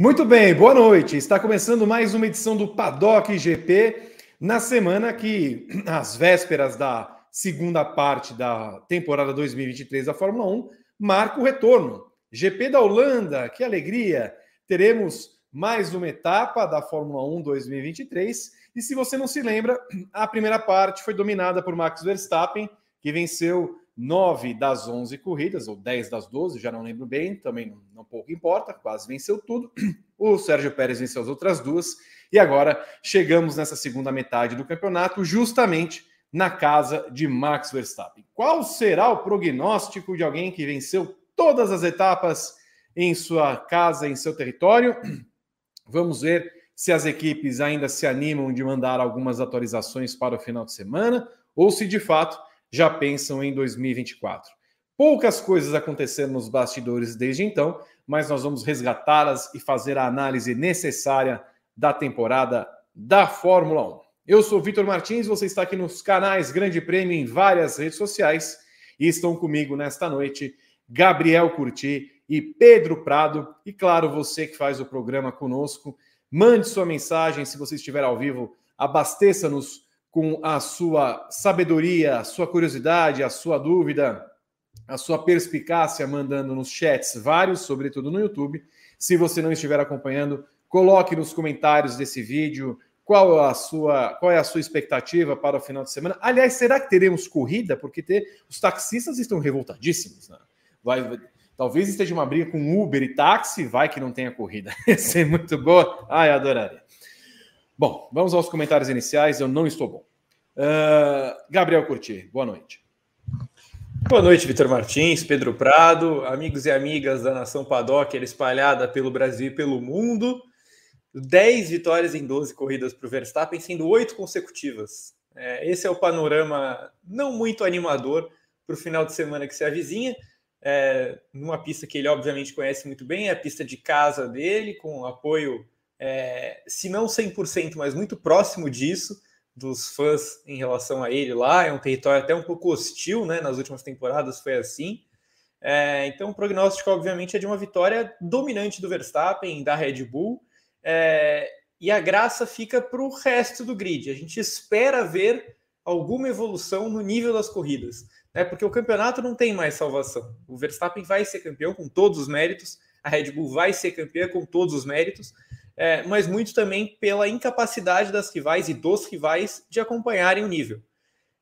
Muito bem, boa noite. Está começando mais uma edição do Paddock GP na semana que, às vésperas da segunda parte da temporada 2023 da Fórmula 1, marca o retorno. GP da Holanda, que alegria! Teremos mais uma etapa da Fórmula 1 2023. E se você não se lembra, a primeira parte foi dominada por Max Verstappen, que venceu nove das onze corridas, ou dez das doze, já não lembro bem, também não, não, pouco importa, quase venceu tudo. O Sérgio Pérez venceu as outras duas, e agora chegamos nessa segunda metade do campeonato, justamente na casa de Max Verstappen. Qual será o prognóstico de alguém que venceu todas as etapas em sua casa, em seu território? Vamos ver se as equipes ainda se animam de mandar algumas atualizações para o final de semana, ou se de fato já pensam em 2024. Poucas coisas aconteceram nos bastidores desde então, mas nós vamos resgatá-las e fazer a análise necessária da temporada da Fórmula 1. Eu sou Vitor Martins, você está aqui nos canais Grande Prêmio em várias redes sociais e estão comigo nesta noite Gabriel Curti e Pedro Prado. E claro, você que faz o programa conosco, mande sua mensagem se você estiver ao vivo, abasteça-nos com a sua sabedoria, a sua curiosidade, a sua dúvida, a sua perspicácia, mandando nos chats vários, sobretudo no YouTube. Se você não estiver acompanhando, coloque nos comentários desse vídeo qual a sua qual é a sua expectativa para o final de semana. Aliás, será que teremos corrida? Porque ter, os taxistas estão revoltadíssimos. Né? Vai, talvez esteja uma briga com Uber e táxi, vai que não tenha corrida. Ia ser muito boa. Ai, adoraria. Bom, vamos aos comentários iniciais. Eu não estou bom. Uh, Gabriel Curti, boa noite. Boa noite, Vitor Martins, Pedro Prado, amigos e amigas da Nação Paddock, espalhada pelo Brasil e pelo mundo. 10 vitórias em 12 corridas para o Verstappen, sendo oito consecutivas. É, esse é o panorama não muito animador para o final de semana que se avizinha. É, numa pista que ele obviamente conhece muito bem, é a pista de casa dele, com apoio é, se não 100%, mas muito próximo disso, dos fãs em relação a ele lá. É um território até um pouco hostil, né? Nas últimas temporadas foi assim. É, então, o prognóstico, obviamente, é de uma vitória dominante do Verstappen, da Red Bull. É, e a graça fica para o resto do grid. A gente espera ver alguma evolução no nível das corridas, né? porque o campeonato não tem mais salvação. O Verstappen vai ser campeão com todos os méritos, a Red Bull vai ser campeã com todos os méritos, é, mas muito também pela incapacidade das rivais e dos rivais de acompanharem o nível.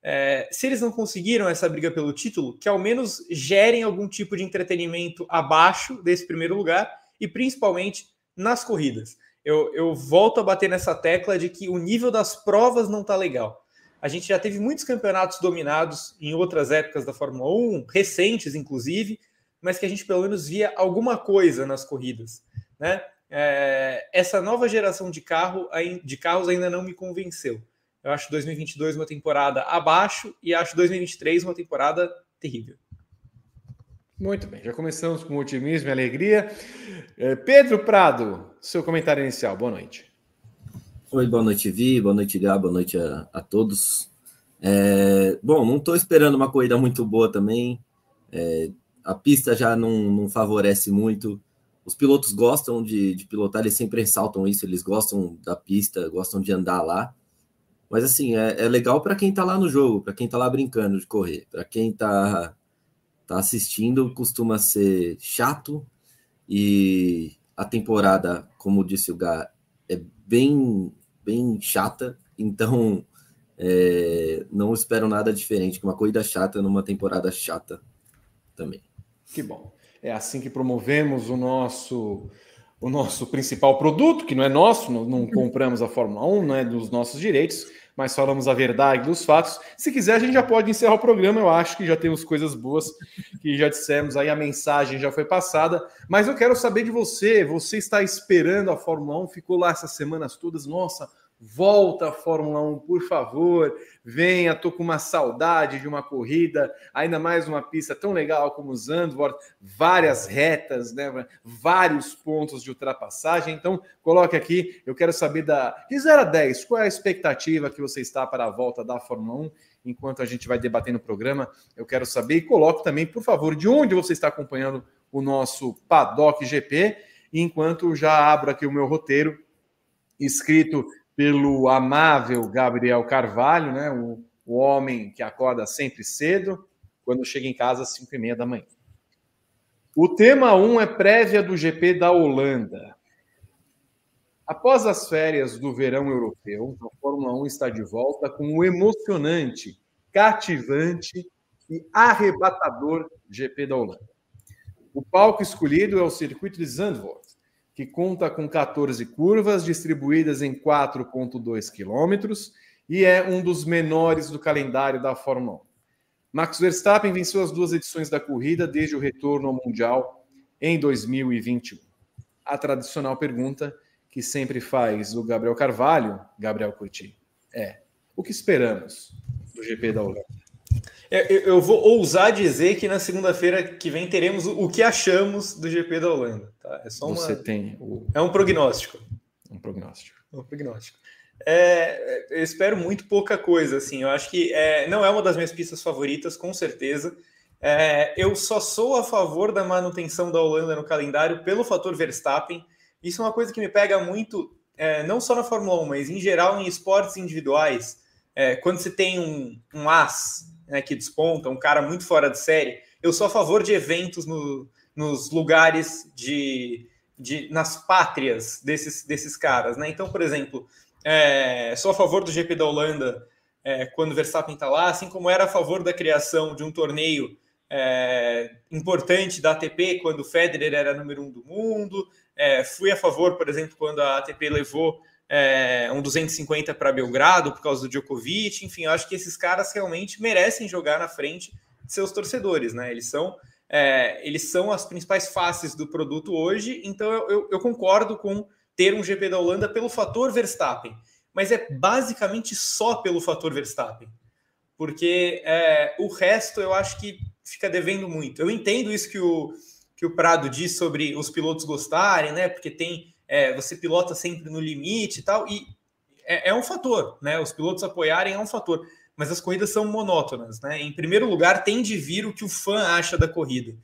É, se eles não conseguiram essa briga pelo título, que ao menos gerem algum tipo de entretenimento abaixo desse primeiro lugar e principalmente nas corridas. Eu, eu volto a bater nessa tecla de que o nível das provas não está legal. A gente já teve muitos campeonatos dominados em outras épocas da Fórmula 1, recentes inclusive, mas que a gente pelo menos via alguma coisa nas corridas, né? é, essa nova geração de, carro, de carros ainda não me convenceu. Eu acho 2022 uma temporada abaixo e acho 2023 uma temporada terrível. Muito bem, já começamos com otimismo e alegria. É, Pedro Prado, seu comentário inicial, boa noite. Oi, boa noite, Vi, boa noite, Gá, boa noite a, a todos. É, bom, não estou esperando uma corrida muito boa também. É, a pista já não, não favorece muito os pilotos gostam de, de, pilotar, eles sempre ressaltam isso, eles gostam da pista, gostam de andar lá. Mas assim, é, é legal para quem está lá no jogo, para quem está lá brincando de correr. Para quem está tá assistindo, costuma ser chato. E a temporada, como disse o Gá, é bem, bem chata. Então, é, não espero nada diferente que uma corrida chata numa temporada chata também. Que bom. É assim que promovemos o nosso o nosso principal produto, que não é nosso, não, não compramos a Fórmula 1, não é dos nossos direitos, mas falamos a verdade dos fatos. Se quiser, a gente já pode encerrar o programa. Eu acho que já temos coisas boas que já dissemos aí, a mensagem já foi passada. Mas eu quero saber de você. Você está esperando a Fórmula 1? Ficou lá essas semanas todas? Nossa, Volta a Fórmula 1, por favor. Venha, tô com uma saudade de uma corrida, ainda mais uma pista tão legal como o Zandvoort, várias retas, né? Vários pontos de ultrapassagem. Então, coloque aqui, eu quero saber da de 0 a 10, qual é a expectativa que você está para a volta da Fórmula 1? Enquanto a gente vai debater no programa, eu quero saber e coloque também, por favor, de onde você está acompanhando o nosso Paddock GP, enquanto já abro aqui o meu roteiro escrito pelo amável Gabriel Carvalho, né? O, o homem que acorda sempre cedo, quando chega em casa às 5 e meia da manhã. O tema 1 um é prévia do GP da Holanda. Após as férias do verão europeu, a Fórmula 1 está de volta com o emocionante, cativante e arrebatador GP da Holanda. O palco escolhido é o circuito de Zandvoort, que conta com 14 curvas distribuídas em 4,2 quilômetros e é um dos menores do calendário da Fórmula 1. Max Verstappen venceu as duas edições da corrida desde o retorno ao Mundial em 2021. A tradicional pergunta que sempre faz o Gabriel Carvalho, Gabriel Curti, é: o que esperamos do GP da Holanda? É, eu vou ousar dizer que na segunda-feira que vem teremos o que achamos do GP da Holanda. Tá? É só uma... Você tem o... É um prognóstico. Um prognóstico. Um prognóstico. É, eu espero muito pouca coisa, assim. Eu acho que é, não é uma das minhas pistas favoritas, com certeza. É, eu só sou a favor da manutenção da Holanda no calendário pelo fator Verstappen. Isso é uma coisa que me pega muito, é, não só na Fórmula 1, mas em geral em esportes individuais. É, quando você tem um, um as né, que desponta, um cara muito fora de série, eu sou a favor de eventos no, nos lugares de, de nas pátrias desses, desses caras, né? Então, por exemplo, é, sou a favor do GP da Holanda é, quando Verstappen está lá, assim como era a favor da criação de um torneio é, importante da ATP quando o Federer era número um do mundo. É, fui a favor, por exemplo, quando a ATP levou é, um 250 para Belgrado por causa do Djokovic. Enfim, eu acho que esses caras realmente merecem jogar na frente de seus torcedores, né? Eles são é, eles são as principais faces do produto hoje, então eu, eu, eu, concordo com ter um GP da Holanda pelo fator Verstappen, mas é basicamente só pelo fator Verstappen, porque é, o resto eu acho que fica devendo muito. Eu entendo isso que o, que o Prado diz sobre os pilotos gostarem, né? Porque tem é, você pilota sempre no limite e tal, e é, é, um fator, né? Os pilotos apoiarem é um fator, mas as corridas são monótonas, né? Em primeiro lugar, tem de vir o que o fã acha da corrida.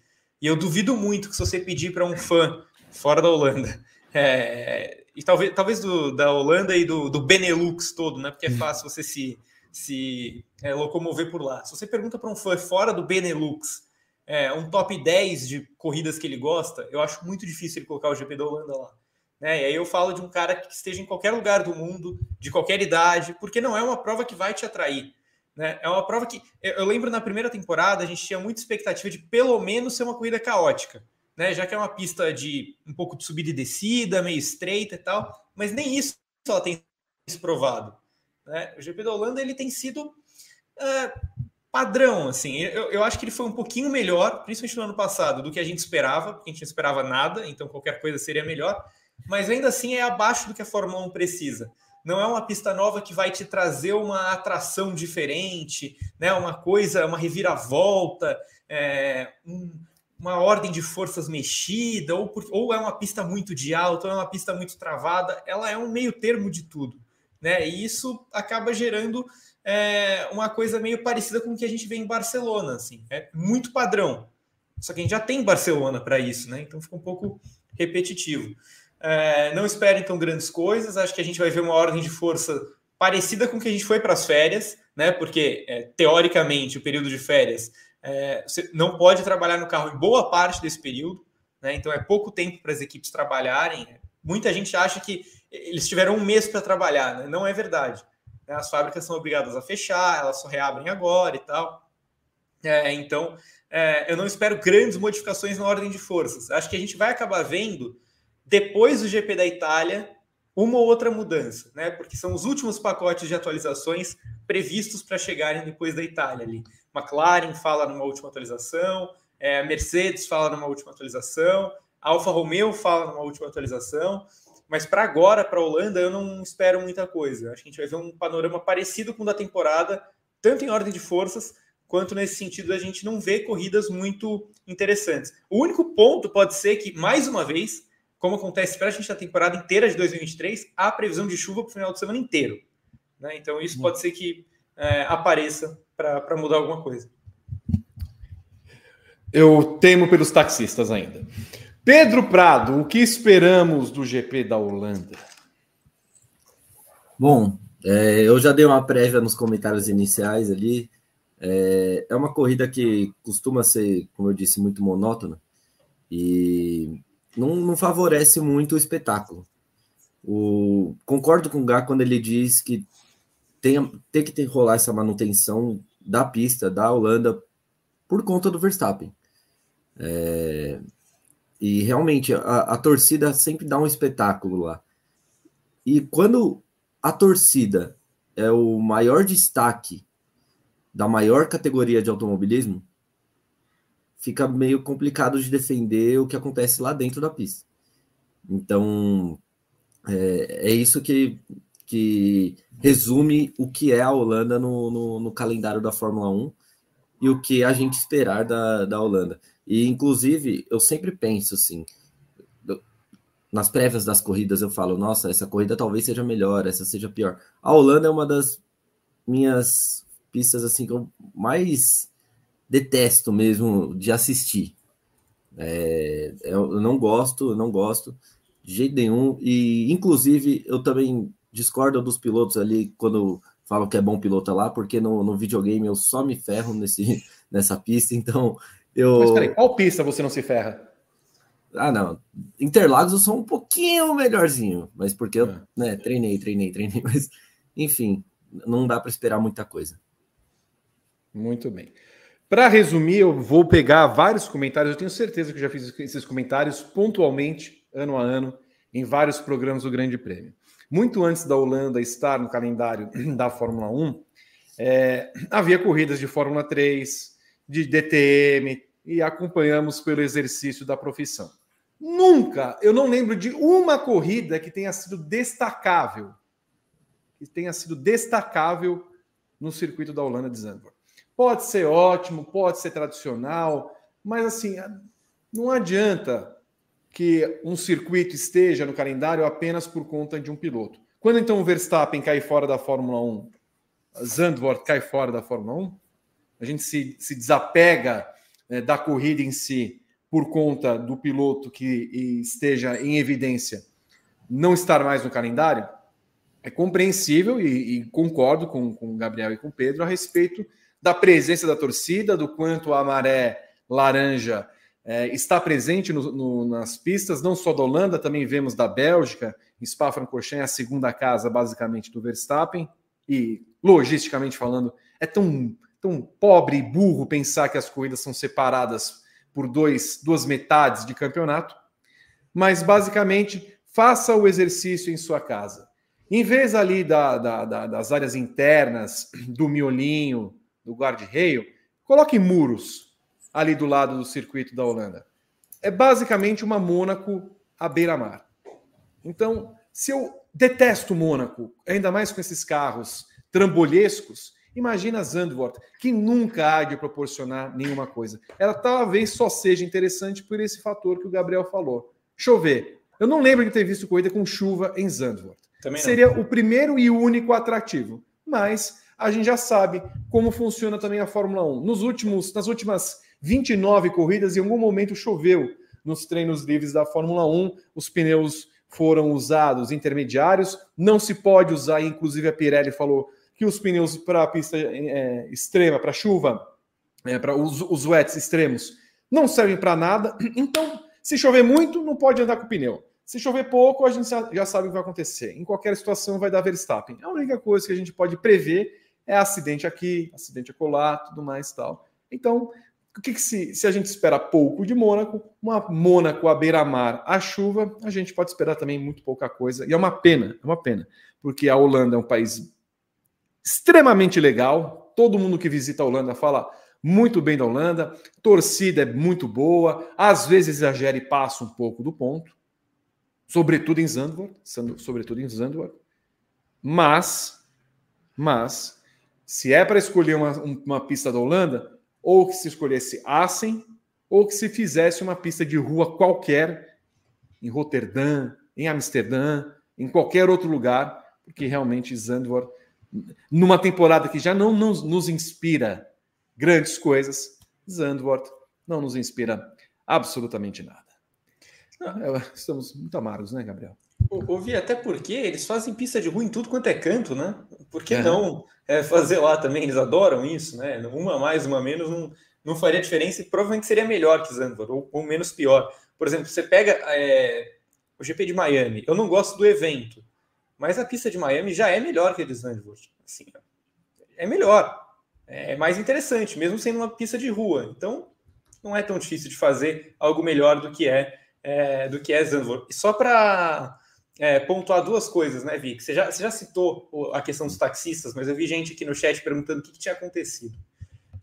E eu duvido muito que se você pedir para um fã fora da Holanda, é, e talvez, talvez do, da Holanda e do, do Benelux todo, né? Porque é fácil você se, se é, locomover por lá. Se você pergunta para um fã fora do Benelux, é, um top 10 de corridas que ele gosta, eu acho muito difícil ele colocar o GP da Holanda lá. Né? E aí eu falo de um cara que esteja em qualquer lugar do mundo, de qualquer idade, porque não é uma prova que vai te atrair. Né? É uma prova que eu lembro na primeira temporada a gente tinha muita expectativa de pelo menos ser uma corrida caótica, né? Já que é uma pista de um pouco de subida e descida, meio estreita e tal, mas nem isso ela tem se provado. Né? O GP da Holanda ele tem sido é, padrão, assim. Eu, eu acho que ele foi um pouquinho melhor, principalmente no ano passado, do que a gente esperava, porque a gente não esperava nada, então qualquer coisa seria melhor mas ainda assim é abaixo do que a Fórmula 1 precisa. Não é uma pista nova que vai te trazer uma atração diferente, né? uma coisa, uma reviravolta, é, um, uma ordem de forças mexida, ou, por, ou é uma pista muito de alto, ou é uma pista muito travada. Ela é um meio termo de tudo. Né? E isso acaba gerando é, uma coisa meio parecida com o que a gente vê em Barcelona. Assim. É muito padrão. Só que a gente já tem Barcelona para isso, né? Então fica um pouco repetitivo. É, não esperem tão grandes coisas. Acho que a gente vai ver uma ordem de força parecida com que a gente foi para as férias, né? Porque é, teoricamente o período de férias é, você não pode trabalhar no carro em boa parte desse período, né? Então é pouco tempo para as equipes trabalharem. Muita gente acha que eles tiveram um mês para trabalhar, né? Não é verdade. As fábricas são obrigadas a fechar, elas só reabrem agora e tal. É, então, é, eu não espero grandes modificações na ordem de forças. Acho que a gente vai acabar vendo depois do GP da Itália, uma ou outra mudança, né? Porque são os últimos pacotes de atualizações previstos para chegarem depois da Itália ali. McLaren fala numa última atualização, é, Mercedes fala numa última atualização, Alfa Romeo fala numa última atualização, Mas para agora, para a Holanda, eu não espero muita coisa. Acho que a gente vai ver um panorama parecido com o da temporada, tanto em ordem de forças, quanto nesse sentido a gente não vê corridas muito interessantes. O único ponto pode ser que, mais uma vez, como acontece para a gente na temporada inteira de 2023, há previsão de chuva para o final de semana inteiro. Né? Então, isso pode ser que é, apareça para mudar alguma coisa. Eu temo pelos taxistas ainda. Pedro Prado, o que esperamos do GP da Holanda? Bom, é, eu já dei uma prévia nos comentários iniciais ali. É, é, uma corrida que costuma ser, como eu disse, muito monótona e não, não favorece muito o espetáculo. O, concordo com o Gá quando ele diz que tem, tem que ter, rolar essa manutenção da pista da Holanda por conta do Verstappen. É, e realmente a, a, torcida sempre dá um espetáculo lá. E quando a torcida é o maior destaque da maior categoria de automobilismo, fica meio complicado de defender o que acontece lá dentro da pista. Então, é, é isso que, que resume o que é a Holanda no, no, no, calendário da Fórmula 1 e o que a gente esperar da, da Holanda. E, inclusive, eu sempre penso assim, nas prévias das corridas eu falo, nossa, essa corrida talvez seja melhor, essa seja pior. A Holanda é uma das minhas pistas assim que eu mais detesto mesmo de assistir. É, eu não gosto, eu não gosto de jeito nenhum. E, inclusive, eu também discordo dos pilotos ali quando falam que é bom piloto lá, porque no, no videogame eu só me ferro nesse, nessa pista. Então, eu. Mas peraí, qual pista você não se ferra? Ah, não. Interlagos eu sou um pouquinho melhorzinho, mas porque eu é. né, treinei, treinei, treinei. Mas, enfim, não dá para esperar muita coisa. Muito bem. Para resumir, eu vou pegar vários comentários. Eu tenho certeza que já fiz esses comentários pontualmente, ano a ano, em vários programas do Grande Prêmio. Muito antes da Holanda estar no calendário da Fórmula 1, é, havia corridas de Fórmula 3, de DTM, e acompanhamos pelo exercício da profissão. Nunca, eu não lembro de uma corrida que tenha sido destacável, que tenha sido destacável no circuito da Holanda de Zandvoort. Pode ser ótimo, pode ser tradicional, mas assim, não adianta que um circuito esteja no calendário apenas por conta de um piloto. Quando então o Verstappen cai fora da Fórmula 1, Zandvoort cai fora da Fórmula 1, a gente se, se desapega né, da corrida em si por conta do piloto que esteja em evidência não estar mais no calendário, é compreensível e, e concordo com, com o Gabriel e com o Pedro a respeito da presença da torcida, do quanto a maré laranja é, está presente no, no, nas pistas, não só da Holanda, também vemos da Bélgica, Spa-Francorchamps, a segunda casa basicamente do Verstappen, e logisticamente falando, é tão, tão pobre e burro pensar que as corridas são separadas por dois, duas metades de campeonato, mas basicamente faça o exercício em sua casa. Em vez ali da, da, da, das áreas internas, do miolinho, do guarda-reio, coloque muros ali do lado do circuito da Holanda. É basicamente uma Mônaco à beira-mar. Então, se eu detesto Mônaco, ainda mais com esses carros trambolhescos, Imagina Zandvoort, que nunca há de proporcionar nenhuma coisa. Ela talvez só seja interessante por esse fator que o Gabriel falou. Chover. Eu não lembro de ter visto corrida com chuva em Zandvoort. Seria o primeiro e único atrativo. Mas a gente já sabe como funciona também a Fórmula 1. Nos últimos, nas últimas 29 corridas, em algum momento choveu nos treinos livres da Fórmula 1. Os pneus foram usados intermediários. Não se pode usar, inclusive a Pirelli falou que os pneus para a pista é, extrema, para chuva, é, para os, os wets extremos, não servem para nada. Então, se chover muito, não pode andar com o pneu. Se chover pouco, a gente já sabe o que vai acontecer. Em qualquer situação, vai dar Verstappen. A única coisa que a gente pode prever é acidente aqui, acidente acolá, tudo mais tal. Então, o que, que se, se a gente espera pouco de Mônaco, uma Mônaco à beira-mar à chuva, a gente pode esperar também muito pouca coisa. E é uma pena, é uma pena, porque a Holanda é um país extremamente legal. Todo mundo que visita a Holanda fala muito bem da Holanda. Torcida é muito boa. Às vezes exagera e passa um pouco do ponto. sobretudo em Zandvoort, sobretudo em Zandvoort. Mas, mas, se é para escolher uma, uma pista da Holanda, ou que se escolhesse Assen, ou que se fizesse uma pista de rua qualquer em Roterdã, em Amsterdã, em qualquer outro lugar, porque realmente Zandvoort, numa temporada que já não nos, nos inspira grandes coisas, Zandvoort não nos inspira absolutamente nada. É, estamos muito amargos, né, Gabriel? Ouvi, até porque eles fazem pista de rua em tudo quanto é canto, né? Por que é. não é, fazer lá também? Eles adoram isso, né? Uma mais, uma menos, não, não faria diferença e provavelmente seria melhor que Zandvoort, ou, ou menos pior. Por exemplo, você pega é, o GP de Miami, eu não gosto do evento, mas a pista de Miami já é melhor que a de Zandvoort. Assim, é melhor, é mais interessante, mesmo sendo uma pista de rua. Então, não é tão difícil de fazer algo melhor do que é, é do que é Zandvoort. E só para é, pontuar duas coisas, né, Vic? Você já, você já citou a questão dos taxistas, mas eu vi gente aqui no chat perguntando o que, que tinha acontecido.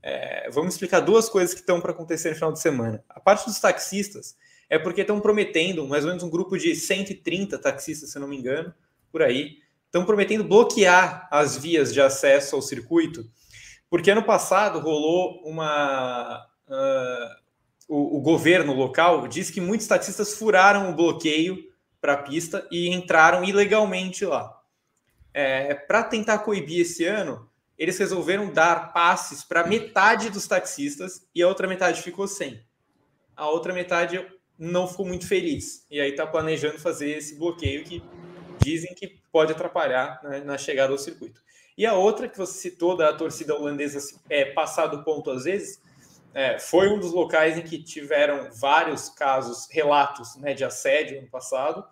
É, vamos explicar duas coisas que estão para acontecer no final de semana. A parte dos taxistas é porque estão prometendo, mais ou menos um grupo de 130 taxistas, se não me engano, por aí, estão prometendo bloquear as vias de acesso ao circuito, porque ano passado rolou uma. Uh, o, o governo local diz que muitos taxistas furaram o bloqueio para a pista e entraram ilegalmente lá. É, para tentar coibir esse ano, eles resolveram dar passes para metade dos taxistas e a outra metade ficou sem. A outra metade não ficou muito feliz e aí está planejando fazer esse bloqueio que dizem que pode atrapalhar né, na chegada ao circuito. E a outra que você citou da torcida holandesa é, passar do ponto às vezes é, foi um dos locais em que tiveram vários casos, relatos né, de assédio no passado.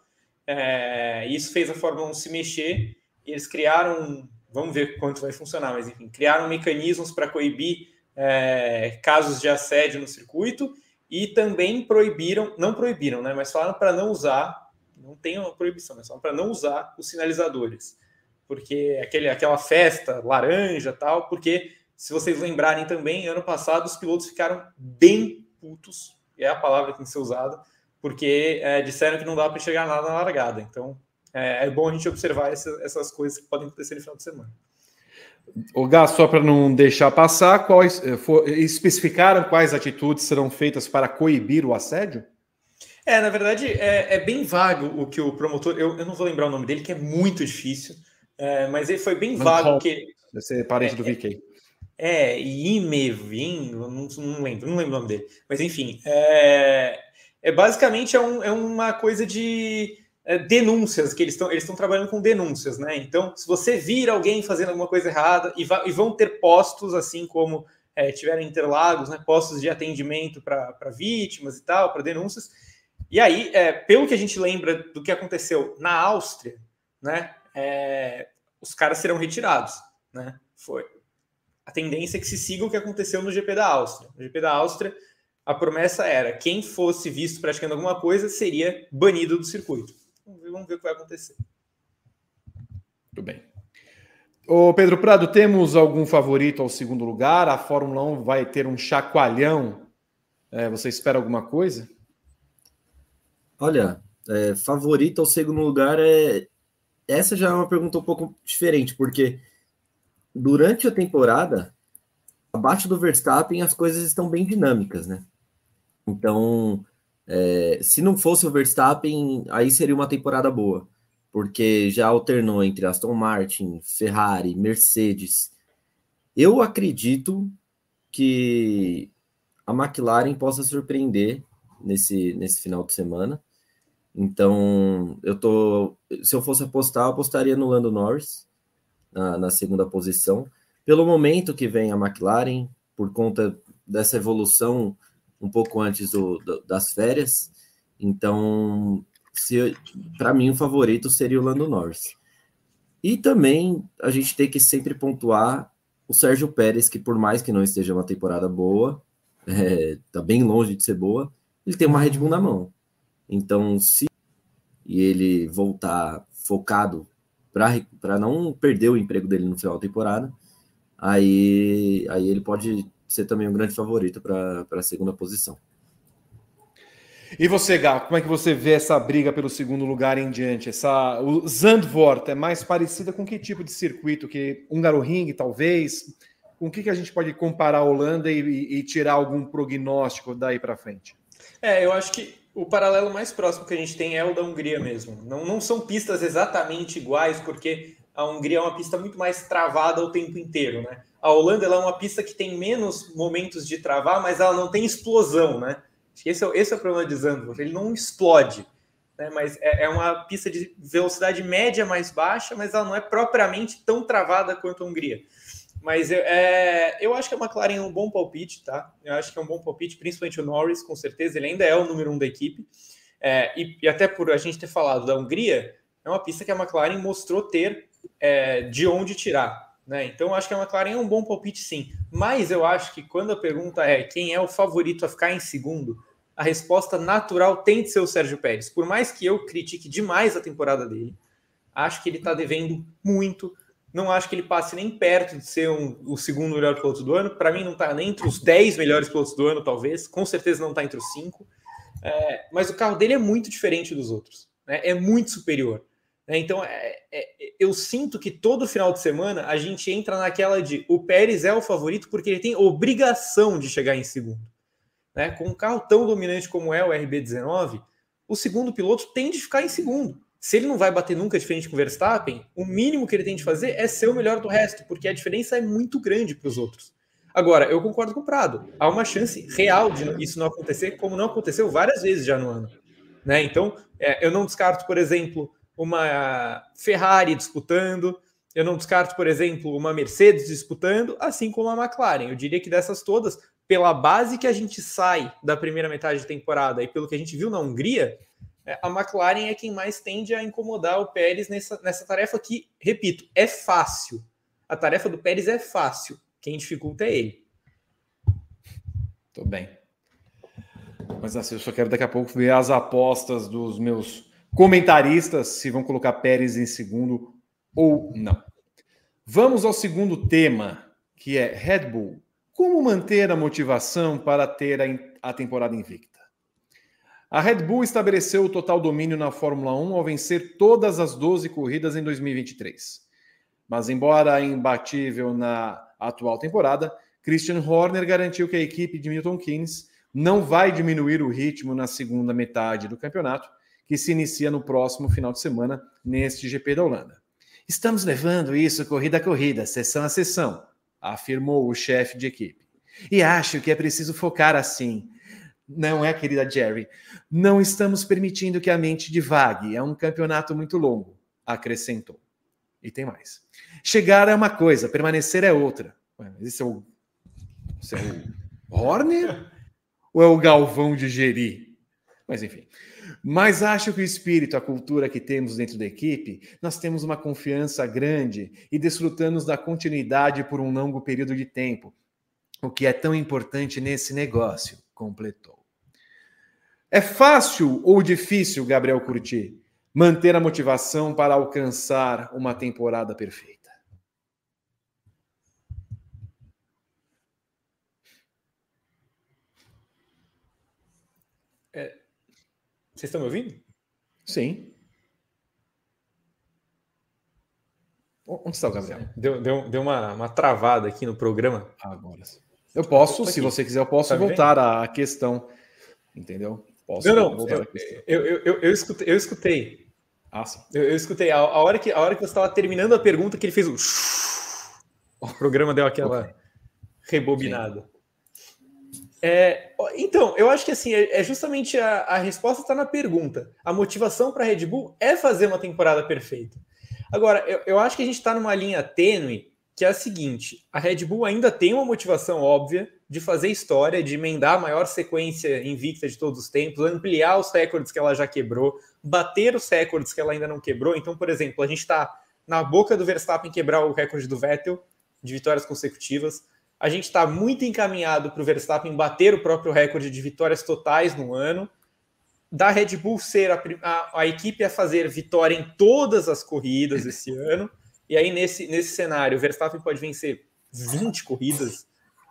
É, isso fez a Fórmula 1 se mexer. eles criaram, vamos ver quanto vai funcionar, mas enfim, criaram mecanismos para coibir é, casos de assédio no circuito e também proibiram, não proibiram, né, mas falaram para não usar, não tem uma proibição, mas falaram para não usar os sinalizadores, porque aquele, aquela festa laranja tal, porque se vocês lembrarem também, ano passado os pilotos ficaram bem putos, é a palavra que tem que ser usada, porque é, disseram que não dá para enxergar nada na largada. Então é, é bom a gente observar essa, essas coisas que podem acontecer no final de semana. O Gás, só para não deixar passar, quais eh, for, especificaram quais atitudes serão feitas para coibir o assédio? É, na verdade, é, é bem vago o que o promotor. Eu, eu, não vou lembrar o nome dele, que é muito difícil, é, mas ele foi bem vago. Que, Deve ser parente do VK. É, Imevin, não, não lembro, não lembro o nome dele. Mas enfim, é, é basicamente é, um, é uma coisa de é, denúncias, que eles estão eles trabalhando com denúncias, né? Então, se você vir alguém fazendo alguma coisa errada, e, e vão ter postos, assim como é, tiveram Interlagos, né? Postos de atendimento para vítimas e tal, para denúncias. E aí, é, pelo que a gente lembra do que aconteceu na Áustria, né? É, os caras serão retirados, né? Foi, a tendência é que se siga o que aconteceu no GP da Áustria. No GP da Áustria, a promessa era quem fosse visto praticando alguma coisa seria banido do circuito. Vamos ver, vamos ver o que vai acontecer. Tudo bem. Ô Pedro Prado, temos algum favorito ao segundo lugar? A Fórmula 1 vai ter um chacoalhão? É, você espera alguma coisa? Olha, é, favorito ao segundo lugar é. Essa já é uma pergunta um pouco diferente, porque durante a temporada, abaixo do Verstappen, as coisas estão bem dinâmicas, né? Então, é, se não fosse o Verstappen, aí seria uma temporada boa, porque já alternou entre Aston Martin, Ferrari, Mercedes. Eu acredito que a McLaren possa surpreender nesse, nesse final de semana. Então, eu tô. Se eu fosse apostar, eu apostaria no Lando Norris na, na segunda posição. Pelo momento que vem a McLaren, por conta dessa evolução um pouco antes do, do, das férias. Então, para mim, o favorito seria o Lando Norris. E também a gente tem que sempre pontuar o Sérgio Pérez, que por mais que não esteja uma temporada boa, está é, bem longe de ser boa, ele tem uma Red Bull na mão. Então, se ele voltar focado para não perder o emprego dele no final da temporada, aí, aí ele pode ser também um grande favorito para a segunda posição. E você, Gá, como é que você vê essa briga pelo segundo lugar em diante? Essa, o Zandvoort é mais parecida com que tipo de circuito? Que Hungaroring, talvez? Com o que, que a gente pode comparar a Holanda e, e tirar algum prognóstico daí para frente? É, eu acho que o paralelo mais próximo que a gente tem é o da Hungria mesmo. Não, não são pistas exatamente iguais, porque a Hungria é uma pista muito mais travada o tempo inteiro, né? A Holanda é uma pista que tem menos momentos de travar, mas ela não tem explosão, né? Esse é, esse é o problema de Zandvoort, ele não explode, né? Mas é, é, uma pista de velocidade média mais baixa, mas ela não é propriamente tão travada quanto a Hungria. Mas é, eu acho que a McLaren é um bom palpite, tá? Eu acho que é um bom palpite, principalmente o Norris, com certeza. Ele ainda é o número um da equipe. É, e, e, até por a gente ter falado da Hungria, é uma pista que a McLaren mostrou ter é, de onde tirar. Né? Então, eu acho que a McLaren é um bom palpite, sim. Mas eu acho que quando a pergunta é quem é o favorito a ficar em segundo, a resposta natural tem de ser o Sérgio Pérez. Por mais que eu critique demais a temporada dele, acho que ele está devendo muito não acho que ele passe nem perto de ser um, o segundo melhor piloto do ano. Para mim, não está nem entre os 10 melhores pilotos do ano, talvez. Com certeza não está entre os 5. É, mas o carro dele é muito diferente dos outros. Né? É muito superior. Né? Então, é, é, eu sinto que todo final de semana a gente entra naquela de o Pérez é o favorito porque ele tem obrigação de chegar em segundo. Né? Com um carro tão dominante como é o RB19, o segundo piloto tem de ficar em segundo se ele não vai bater nunca de frente com o Verstappen, o mínimo que ele tem de fazer é ser o melhor do resto, porque a diferença é muito grande para os outros. Agora, eu concordo com o Prado. Há uma chance real de isso não acontecer, como não aconteceu várias vezes já no ano. Né? Então, é, eu não descarto, por exemplo, uma Ferrari disputando, eu não descarto, por exemplo, uma Mercedes disputando, assim como a McLaren. Eu diria que dessas todas, pela base que a gente sai da primeira metade de temporada e pelo que a gente viu na Hungria, a McLaren é quem mais tende a incomodar o Pérez nessa, nessa tarefa que, repito, é fácil. A tarefa do Pérez é fácil. Quem dificulta é ele. Tô bem. Mas assim, eu só quero daqui a pouco ver as apostas dos meus comentaristas se vão colocar Pérez em segundo ou não. Vamos ao segundo tema, que é Red Bull. Como manter a motivação para ter a, a temporada invicta? A Red Bull estabeleceu o total domínio na Fórmula 1 ao vencer todas as 12 corridas em 2023. Mas, embora imbatível na atual temporada, Christian Horner garantiu que a equipe de Milton Keynes não vai diminuir o ritmo na segunda metade do campeonato, que se inicia no próximo final de semana neste GP da Holanda. Estamos levando isso corrida a corrida, sessão a sessão, afirmou o chefe de equipe. E acho que é preciso focar assim não é, querida Jerry. Não estamos permitindo que a mente divague. É um campeonato muito longo, acrescentou. E tem mais. Chegar é uma coisa, permanecer é outra. Esse é o, esse é o Horner ou é o Galvão de Geri? Mas enfim. Mas acho que o espírito, a cultura que temos dentro da equipe, nós temos uma confiança grande e desfrutamos da continuidade por um longo período de tempo, o que é tão importante nesse negócio, completou. É fácil ou difícil, Gabriel Curti, manter a motivação para alcançar uma temporada perfeita? É... Vocês estão me ouvindo? Sim. Onde está o Gabriel? Deu, deu, deu uma, uma travada aqui no programa. Agora. Eu posso, se você quiser, eu posso tá voltar à questão. Entendeu? Posso não, não. Eu, eu, eu, eu, escutei. Eu escutei. Ah, sim. Eu, eu escutei. A, a, hora que, a hora que você estava terminando a pergunta, que ele fez o. O programa deu aquela rebobinada. É, então, eu acho que assim, é, é justamente a, a resposta está na pergunta. A motivação para a Red Bull é fazer uma temporada perfeita. Agora, eu, eu acho que a gente está numa linha tênue que é a seguinte: a Red Bull ainda tem uma motivação óbvia de fazer história, de emendar a maior sequência invicta de todos os tempos, ampliar os recordes que ela já quebrou, bater os recordes que ela ainda não quebrou. Então, por exemplo, a gente está na boca do Verstappen quebrar o recorde do Vettel de vitórias consecutivas. A gente está muito encaminhado para o Verstappen bater o próprio recorde de vitórias totais no ano. Da Red Bull ser a, a, a equipe a fazer vitória em todas as corridas esse ano. E aí, nesse, nesse cenário, o Verstappen pode vencer 20 corridas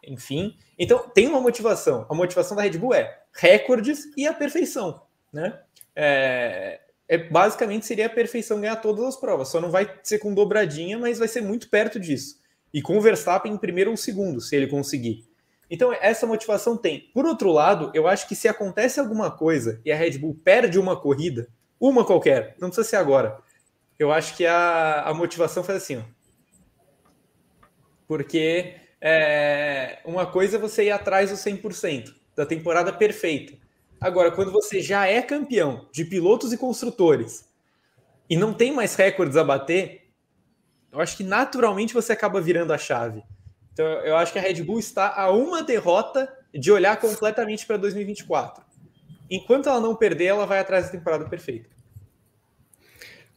enfim. Então, tem uma motivação. A motivação da Red Bull é recordes e a perfeição, né? É, é, basicamente seria a perfeição ganhar todas as provas. Só não vai ser com dobradinha, mas vai ser muito perto disso. E com o Verstappen em primeiro ou segundo, se ele conseguir. Então, essa motivação tem. Por outro lado, eu acho que se acontece alguma coisa e a Red Bull perde uma corrida, uma qualquer, não precisa ser agora, eu acho que a, a motivação faz assim, ó. Porque é, uma coisa é você ir atrás do 100%, da temporada perfeita. Agora, quando você já é campeão de pilotos e construtores e não tem mais recordes a bater, eu acho que naturalmente você acaba virando a chave. Então, eu acho que a Red Bull está a uma derrota de olhar completamente para 2024. Enquanto ela não perder, ela vai atrás da temporada perfeita.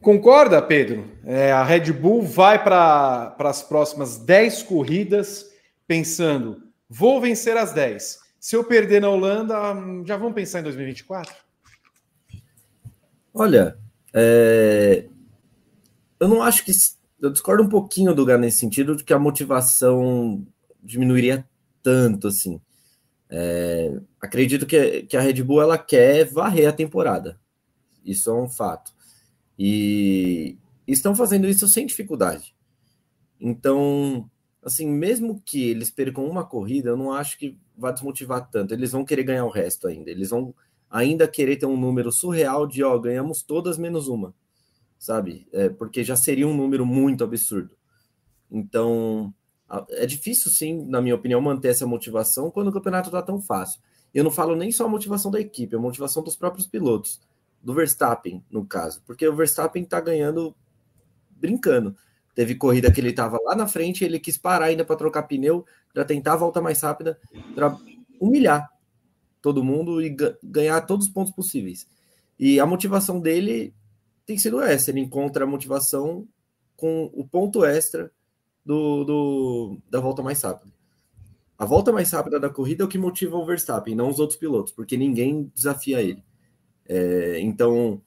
Concorda, Pedro? É, a Red Bull vai para as próximas 10 corridas pensando: vou vencer as 10. Se eu perder na Holanda, já vamos pensar em 2024? Olha, é... eu não acho que. Eu discordo um pouquinho do Gá nesse sentido de que a motivação diminuiria tanto assim. É... Acredito que, que a Red Bull ela quer varrer a temporada. Isso é um fato. E estão fazendo isso sem dificuldade. Então, assim, mesmo que eles percam uma corrida, eu não acho que vai desmotivar tanto. Eles vão querer ganhar o resto ainda. Eles vão ainda querer ter um número surreal de, ó, ganhamos todas menos uma, sabe? É, porque já seria um número muito absurdo. Então, é difícil, sim, na minha opinião, manter essa motivação quando o campeonato está tão fácil. Eu não falo nem só a motivação da equipe, a motivação dos próprios pilotos do Verstappen, no caso, porque o Verstappen tá ganhando brincando. Teve corrida que ele estava lá na frente, ele quis parar ainda para trocar pneu, para tentar a volta mais rápida, para humilhar todo mundo e ganhar todos os pontos possíveis. E a motivação dele tem sido essa: ele encontra a motivação com o ponto extra do, do, da volta mais rápida. A volta mais rápida da corrida é o que motiva o Verstappen, não os outros pilotos, porque ninguém desafia ele. É, então,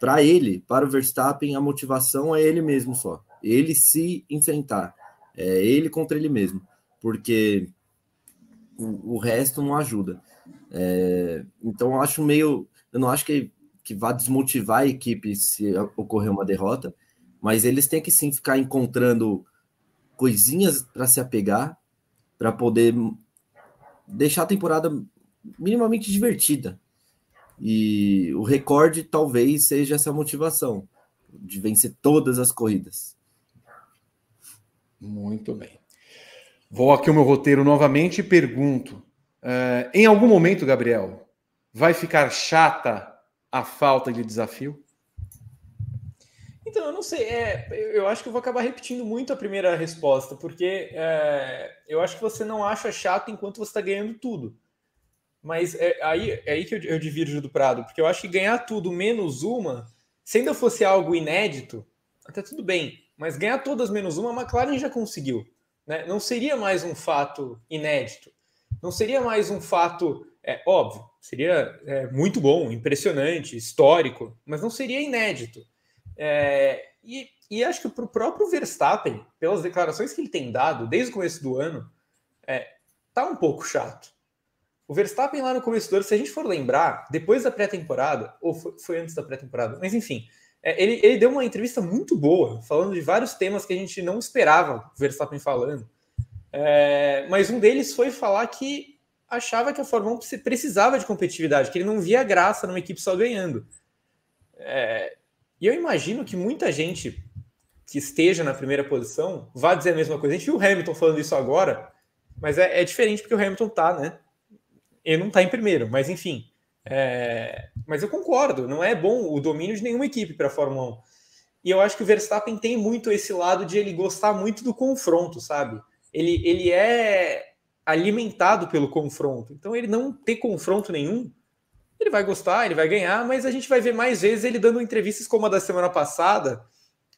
para ele, para o Verstappen, a motivação é ele mesmo só. Ele se enfrentar. É ele contra ele mesmo. Porque o, o resto não ajuda. É, então, eu acho meio. Eu não acho que, que vá desmotivar a equipe se ocorrer uma derrota, mas eles têm que sim ficar encontrando coisinhas para se apegar, para poder deixar a temporada minimamente divertida. E o recorde talvez seja essa motivação de vencer todas as corridas. Muito bem. Vou aqui o meu roteiro novamente e pergunto: uh, em algum momento, Gabriel, vai ficar chata a falta de desafio? Então, eu não sei. É, eu acho que eu vou acabar repetindo muito a primeira resposta, porque é, eu acho que você não acha chato enquanto você está ganhando tudo. Mas é aí, é aí que eu, eu divirjo do Prado, porque eu acho que ganhar tudo menos uma, se ainda fosse algo inédito, até tudo bem. Mas ganhar todas menos uma, a McLaren já conseguiu. Né? Não seria mais um fato inédito. Não seria mais um fato, é, óbvio, seria é, muito bom, impressionante, histórico, mas não seria inédito. É, e, e, acho que para o próprio Verstappen, pelas declarações que ele tem dado desde o começo do ano, é, tá um pouco chato. O Verstappen lá no começo do ano, se a gente for lembrar, depois da pré-temporada, ou foi, foi, antes da pré-temporada, mas enfim, é, ele, ele, deu uma entrevista muito boa, falando de vários temas que a gente não esperava o Verstappen falando. É, mas um deles foi falar que achava que a Fórmula 1 precisava de competitividade, que ele não via graça numa equipe só ganhando. É, e eu imagino que muita gente que esteja na primeira posição vá dizer a mesma coisa. A gente viu o Hamilton falando isso agora, mas é, é diferente porque o Hamilton tá, né? Ele não está em primeiro, mas enfim. É... Mas eu concordo, não é bom o domínio de nenhuma equipe para a Fórmula 1. E eu acho que o Verstappen tem muito esse lado de ele gostar muito do confronto, sabe? Ele, ele é alimentado pelo confronto. Então, ele não ter confronto nenhum, ele vai gostar, ele vai ganhar, mas a gente vai ver mais vezes ele dando entrevistas como a da semana passada,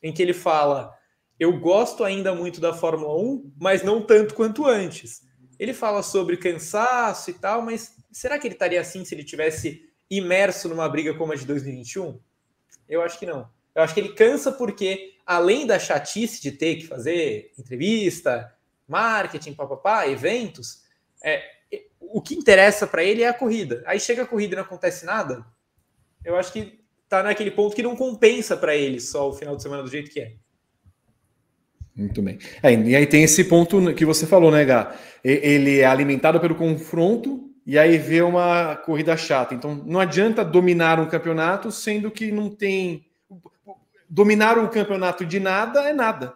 em que ele fala: Eu gosto ainda muito da Fórmula 1, mas não tanto quanto antes. Ele fala sobre cansaço e tal, mas será que ele estaria assim se ele tivesse imerso numa briga como a de 2021? Eu acho que não. Eu acho que ele cansa porque, além da chatice de ter que fazer entrevista, marketing, papapá, eventos, é, o que interessa para ele é a corrida. Aí chega a corrida e não acontece nada. Eu acho que tá naquele ponto que não compensa para ele só o final de semana do jeito que é. Muito bem. É, e aí tem esse ponto que você falou, né, Gá? Ele é alimentado pelo confronto e aí vê uma corrida chata. Então não adianta dominar um campeonato sendo que não tem. Dominar o campeonato de nada é nada.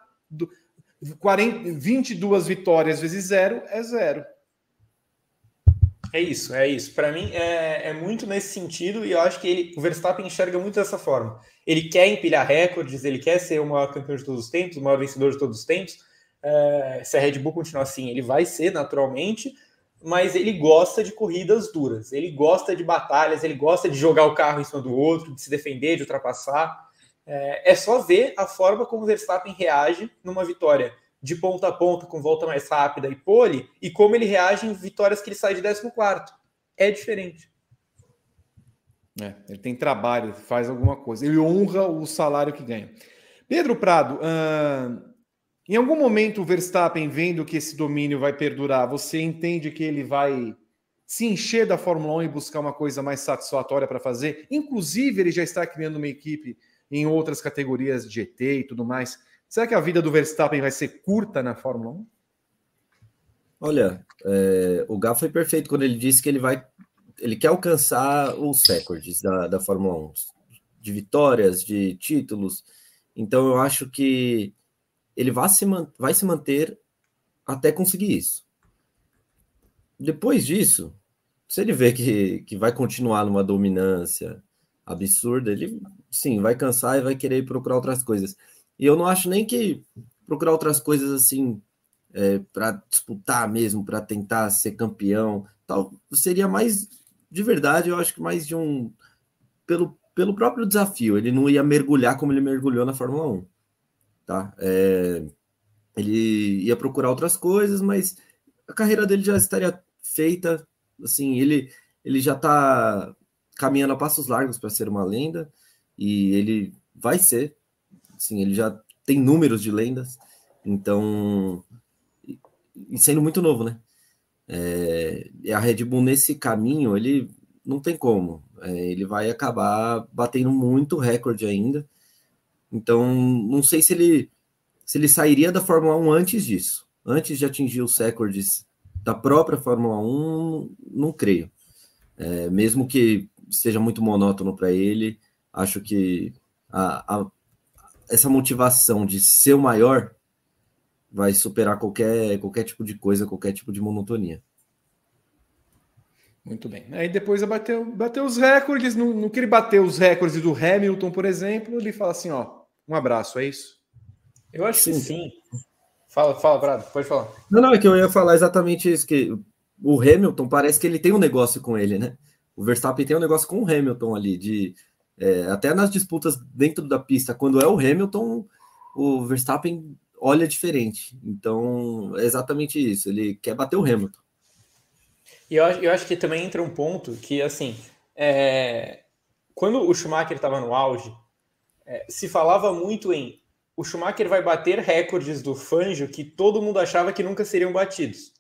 40, 22 vitórias vezes zero é zero. É isso, é isso. Para mim é, é, muito nesse sentido e eu acho que ele, o Verstappen enxerga muito dessa forma. Ele quer empilhar recordes, ele quer ser o maior campeão de todos os tempos, o maior vencedor de todos os tempos. É, se a Red Bull continuar assim, ele vai ser naturalmente, mas ele gosta de corridas duras, ele gosta de batalhas, ele gosta de jogar o carro em cima do outro, de se defender, de ultrapassar. É, é só ver a forma como o Verstappen reage numa vitória de ponta a ponta, com volta mais rápida e pole, e como ele reage em vitórias que ele sai de 14. É diferente. É, ele tem trabalho, faz alguma coisa. Ele honra o salário que ganha. Pedro Prado, em algum momento o Verstappen, vendo que esse domínio vai perdurar, você entende que ele vai se encher da Fórmula 1 e buscar uma coisa mais satisfatória para fazer? Inclusive, ele já está criando uma equipe em outras categorias de GT e tudo mais. Será que a vida do Verstappen vai ser curta na Fórmula 1? Olha, é, o Gá foi perfeito quando ele disse que ele vai, ele quer alcançar os recordes da, da Fórmula 1, de vitórias, de títulos. Então eu acho que ele vai se, vai se manter até conseguir isso. Depois disso, se ele vê que, que vai continuar numa dominância absurda, ele sim vai cansar e vai querer procurar outras coisas. E eu não acho nem que procurar outras coisas assim é, para disputar mesmo, para tentar ser campeão, tal, seria mais de verdade, eu acho que mais de um pelo, pelo próprio desafio. Ele não ia mergulhar como ele mergulhou na Fórmula 1, tá? É, ele ia procurar outras coisas, mas a carreira dele já estaria feita, assim, ele ele já está caminhando a passos largos para ser uma lenda e ele vai ser Assim, ele já tem números de lendas, então. E sendo muito novo, né? É, a Red Bull nesse caminho, ele não tem como. É, ele vai acabar batendo muito recorde ainda. Então, não sei se ele se ele sairia da Fórmula 1 antes disso. Antes de atingir os recordes da própria Fórmula 1, não creio. É, mesmo que seja muito monótono para ele, acho que a, a, essa motivação de ser o maior vai superar qualquer, qualquer tipo de coisa, qualquer tipo de monotonia. Muito bem. Aí depois bateu, bateu os recordes. No, no que ele bateu os recordes do Hamilton, por exemplo, ele fala assim: ó, um abraço, é isso? Eu acho sim. que sim. Fala, fala, Prado, pode falar. Não, não, é que eu ia falar exatamente isso: que o Hamilton parece que ele tem um negócio com ele, né? O Verstappen tem um negócio com o Hamilton ali, de é, até nas disputas dentro da pista, quando é o Hamilton, o Verstappen olha diferente. Então, é exatamente isso. Ele quer bater o Hamilton. E eu, eu acho que também entra um ponto que, assim, é, quando o Schumacher estava no auge, é, se falava muito em o Schumacher vai bater recordes do Fangio que todo mundo achava que nunca seriam batidos.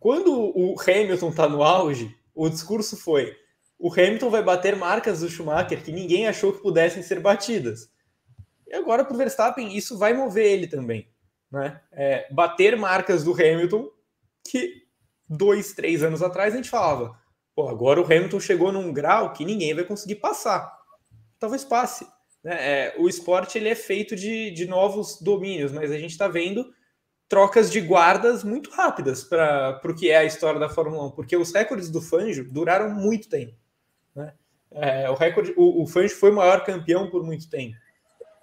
Quando o Hamilton está no auge, o discurso foi o Hamilton vai bater marcas do Schumacher que ninguém achou que pudessem ser batidas. E agora para o Verstappen isso vai mover ele também, né? É, bater marcas do Hamilton que dois, três anos atrás a gente falava, pô, agora o Hamilton chegou num grau que ninguém vai conseguir passar. Talvez passe. Né? É, o esporte ele é feito de, de novos domínios, mas a gente está vendo trocas de guardas muito rápidas para o que é a história da Fórmula 1, porque os recordes do Fangio duraram muito tempo. Né? É, o recorde, o, o foi o maior campeão por muito tempo.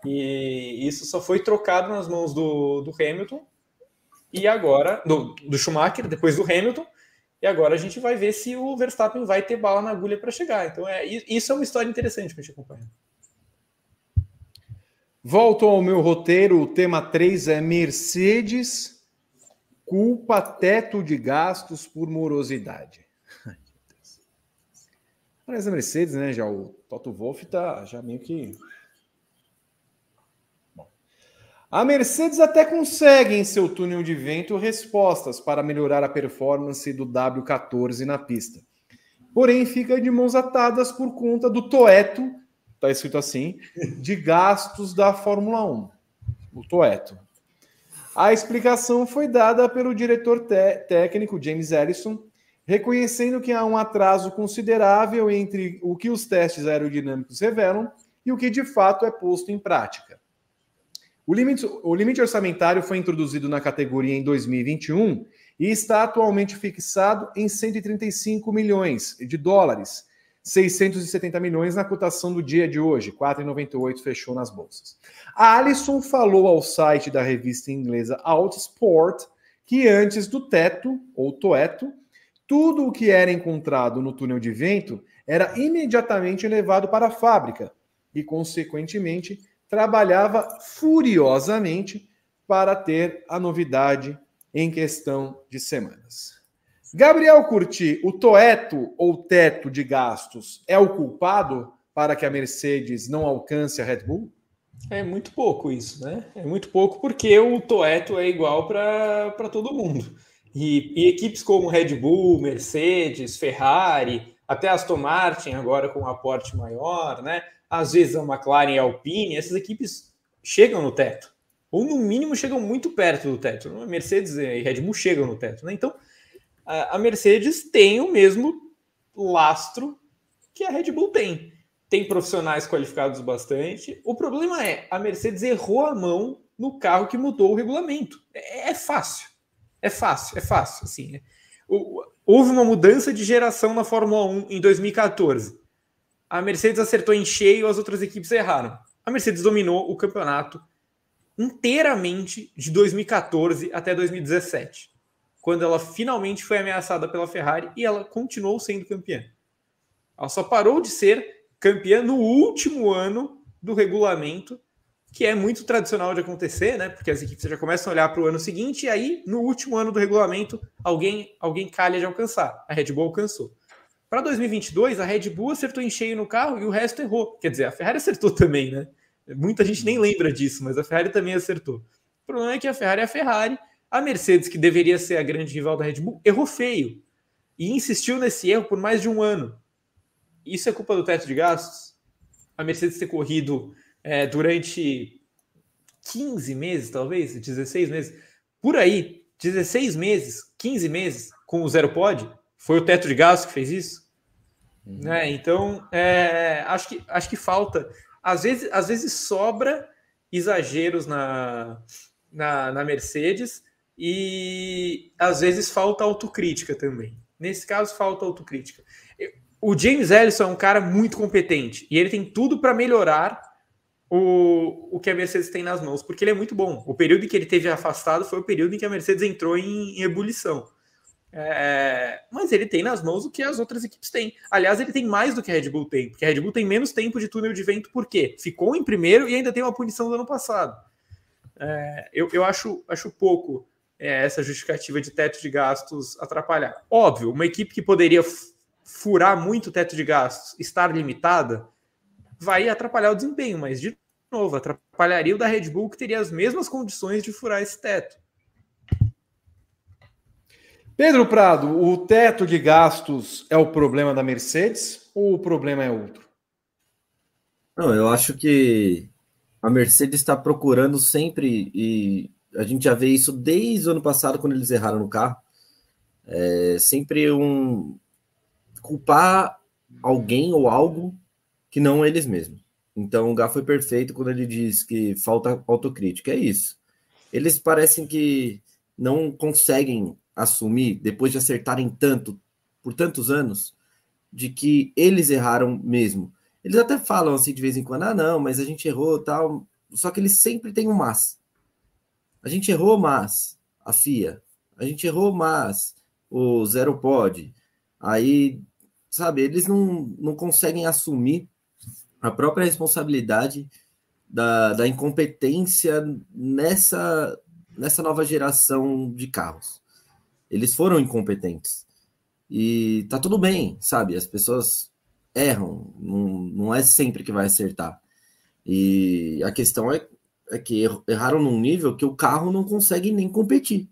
E isso só foi trocado nas mãos do, do Hamilton e agora do, do Schumacher, depois do Hamilton. E agora a gente vai ver se o Verstappen vai ter bala na agulha para chegar. Então, é, isso é uma história interessante para a gente acompanhar. Volto ao meu roteiro. O tema 3 é Mercedes culpa teto de gastos por morosidade. Mas a Mercedes, né? Já o Toto Wolff tá já meio que. Bom. A Mercedes até consegue em seu túnel de vento respostas para melhorar a performance do W14 na pista. Porém, fica de mãos atadas por conta do Toeto, está escrito assim, de gastos da Fórmula 1. O Toeto. A explicação foi dada pelo diretor técnico James Ellison, reconhecendo que há um atraso considerável entre o que os testes aerodinâmicos revelam e o que de fato é posto em prática. O limite, o limite orçamentário foi introduzido na categoria em 2021 e está atualmente fixado em 135 milhões de dólares, 670 milhões na cotação do dia de hoje, 4,98 fechou nas bolsas. A Alison falou ao site da revista inglesa Outsport que antes do teto, ou toeto, tudo o que era encontrado no túnel de vento era imediatamente levado para a fábrica e, consequentemente, trabalhava furiosamente para ter a novidade em questão de semanas. Gabriel Curti, o toeto ou teto de gastos é o culpado para que a Mercedes não alcance a Red Bull? É muito pouco isso, né? É muito pouco porque o toeto é igual para todo mundo. E, e, equipes como Red Bull, Mercedes, Ferrari, até Aston Martin agora com um aporte maior, né? Às vezes a McLaren e a Alpine, essas equipes chegam no teto. Ou no mínimo chegam muito perto do teto. Mercedes e Red Bull chegam no teto, né? Então a Mercedes tem o mesmo lastro que a Red Bull tem. Tem profissionais qualificados bastante. O problema é, a Mercedes errou a mão no carro que mudou o regulamento. É, é fácil. É fácil, é fácil. Assim, é. houve uma mudança de geração na Fórmula 1 em 2014. A Mercedes acertou em cheio, as outras equipes erraram. A Mercedes dominou o campeonato inteiramente de 2014 até 2017 quando ela finalmente foi ameaçada pela Ferrari e ela continuou sendo campeã. Ela só parou de ser campeã no último ano do regulamento, que é muito tradicional de acontecer, né? Porque as equipes já começam a olhar para o ano seguinte e aí, no último ano do regulamento, alguém, alguém calha de alcançar. A Red Bull alcançou. Para 2022, a Red Bull acertou em cheio no carro e o resto errou. Quer dizer, a Ferrari acertou também, né? Muita gente nem lembra disso, mas a Ferrari também acertou. O problema é que a Ferrari é a Ferrari a Mercedes, que deveria ser a grande rival da Red Bull, errou feio e insistiu nesse erro por mais de um ano. Isso é culpa do teto de gastos? A Mercedes ter corrido é, durante 15 meses, talvez, 16 meses, por aí, 16 meses, 15 meses com o zero pod, foi o teto de gastos que fez isso? Uhum. Né? Então, é, acho, que, acho que falta. Às vezes, às vezes sobra exageros na, na, na Mercedes, e às vezes falta autocrítica também. Nesse caso, falta autocrítica. O James Ellison é um cara muito competente e ele tem tudo para melhorar o, o que a Mercedes tem nas mãos, porque ele é muito bom. O período que ele teve afastado foi o período em que a Mercedes entrou em, em ebulição. É, mas ele tem nas mãos o que as outras equipes têm. Aliás, ele tem mais do que a Red Bull tem, porque a Red Bull tem menos tempo de túnel de vento, por quê? Ficou em primeiro e ainda tem uma punição do ano passado. É, eu, eu acho, acho pouco é, essa justificativa de teto de gastos atrapalhar. Óbvio, uma equipe que poderia furar muito o teto de gastos, estar limitada, vai atrapalhar o desempenho, mas de novo, atrapalharia o da Red Bull, que teria as mesmas condições de furar esse teto. Pedro Prado, o teto de gastos é o problema da Mercedes ou o problema é outro? Não, eu acho que a Mercedes está procurando sempre e a gente já vê isso desde o ano passado, quando eles erraram no carro. É sempre um culpar alguém ou algo que não eles mesmos. Então o Gá foi perfeito quando ele diz que falta autocrítica. É isso. Eles parecem que não conseguem assumir, depois de acertarem tanto, por tantos anos, de que eles erraram mesmo. Eles até falam assim de vez em quando, ah, não, mas a gente errou tal. Só que eles sempre têm um mas. A gente errou, mas a FIA. A gente errou, mas o Zero Pod. Aí, sabe, eles não, não conseguem assumir a própria responsabilidade da, da incompetência nessa, nessa nova geração de carros. Eles foram incompetentes. E tá tudo bem, sabe? As pessoas erram, não, não é sempre que vai acertar. E a questão é é que erraram num nível que o carro não consegue nem competir.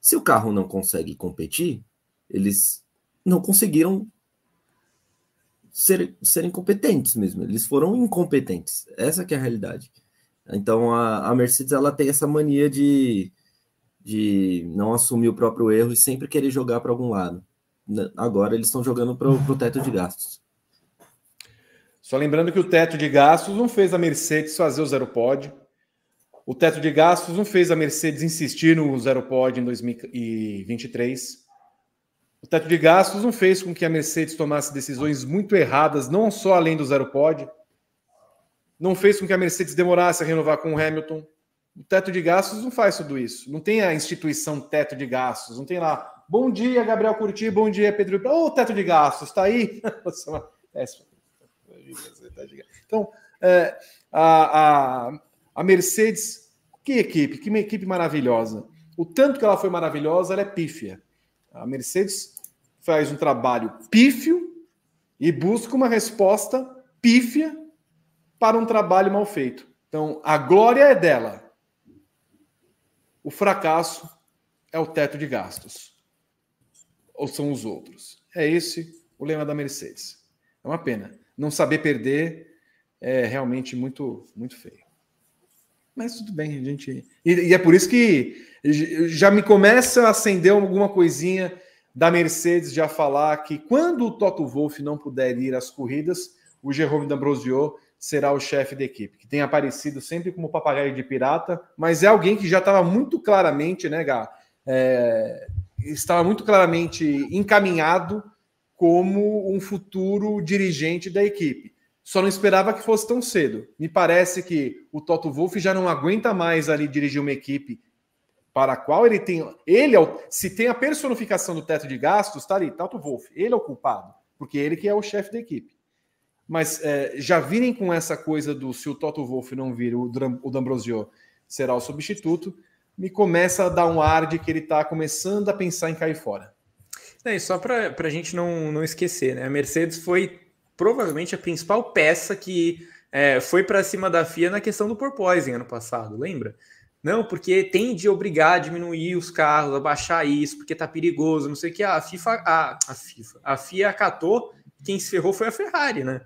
Se o carro não consegue competir, eles não conseguiram ser, serem competentes mesmo. Eles foram incompetentes. Essa que é a realidade. Então a, a Mercedes ela tem essa mania de, de não assumir o próprio erro e sempre querer jogar para algum lado. Agora eles estão jogando para o teto de gastos. Só lembrando que o teto de gastos não fez a Mercedes fazer o zero pod. O teto de gastos não fez a Mercedes insistir no zero pod em 2023. O teto de gastos não fez com que a Mercedes tomasse decisões muito erradas, não só além do zero pod. Não fez com que a Mercedes demorasse a renovar com o Hamilton. O teto de gastos não faz tudo isso. Não tem a instituição teto de gastos. Não tem lá. Bom dia, Gabriel Curti. Bom dia, Pedro. Ô, oh, teto de gastos, está aí? Então, é, a, a, a Mercedes, que equipe, que equipe maravilhosa. O tanto que ela foi maravilhosa, ela é pífia. A Mercedes faz um trabalho pífio e busca uma resposta pífia para um trabalho mal feito. Então, a glória é dela. O fracasso é o teto de gastos. Ou são os outros. É esse o lema da Mercedes. É uma pena. Não saber perder é realmente muito, muito feio. Mas tudo bem, a gente. E, e é por isso que já me começa a acender alguma coisinha da Mercedes já falar que quando o Toto Wolff não puder ir às corridas, o Jerome D'Ambrosio será o chefe da equipe, que tem aparecido sempre como papagaio de pirata, mas é alguém que já estava muito claramente, né, Gá? É, estava muito claramente encaminhado como um futuro dirigente da equipe. Só não esperava que fosse tão cedo. Me parece que o Toto Wolff já não aguenta mais ali dirigir uma equipe para a qual ele tem. Ele é se tem a personificação do teto de gastos, está ali, Toto Wolff. Ele é o culpado, porque ele que é o chefe da equipe. Mas é, já virem com essa coisa do se o Toto Wolff não vir, o, o D'Ambrosio será o substituto, me começa a dar um ar de que ele está começando a pensar em cair fora. É, só para a gente não, não esquecer, né? A Mercedes foi provavelmente a principal peça que é, foi para cima da FIA na questão do porpoising ano passado, lembra? Não, porque tem de obrigar a diminuir os carros, a baixar isso, porque tá perigoso, não sei o que. A FIFA, a, a FIFA, a FIA acatou, quem se ferrou foi a Ferrari, né?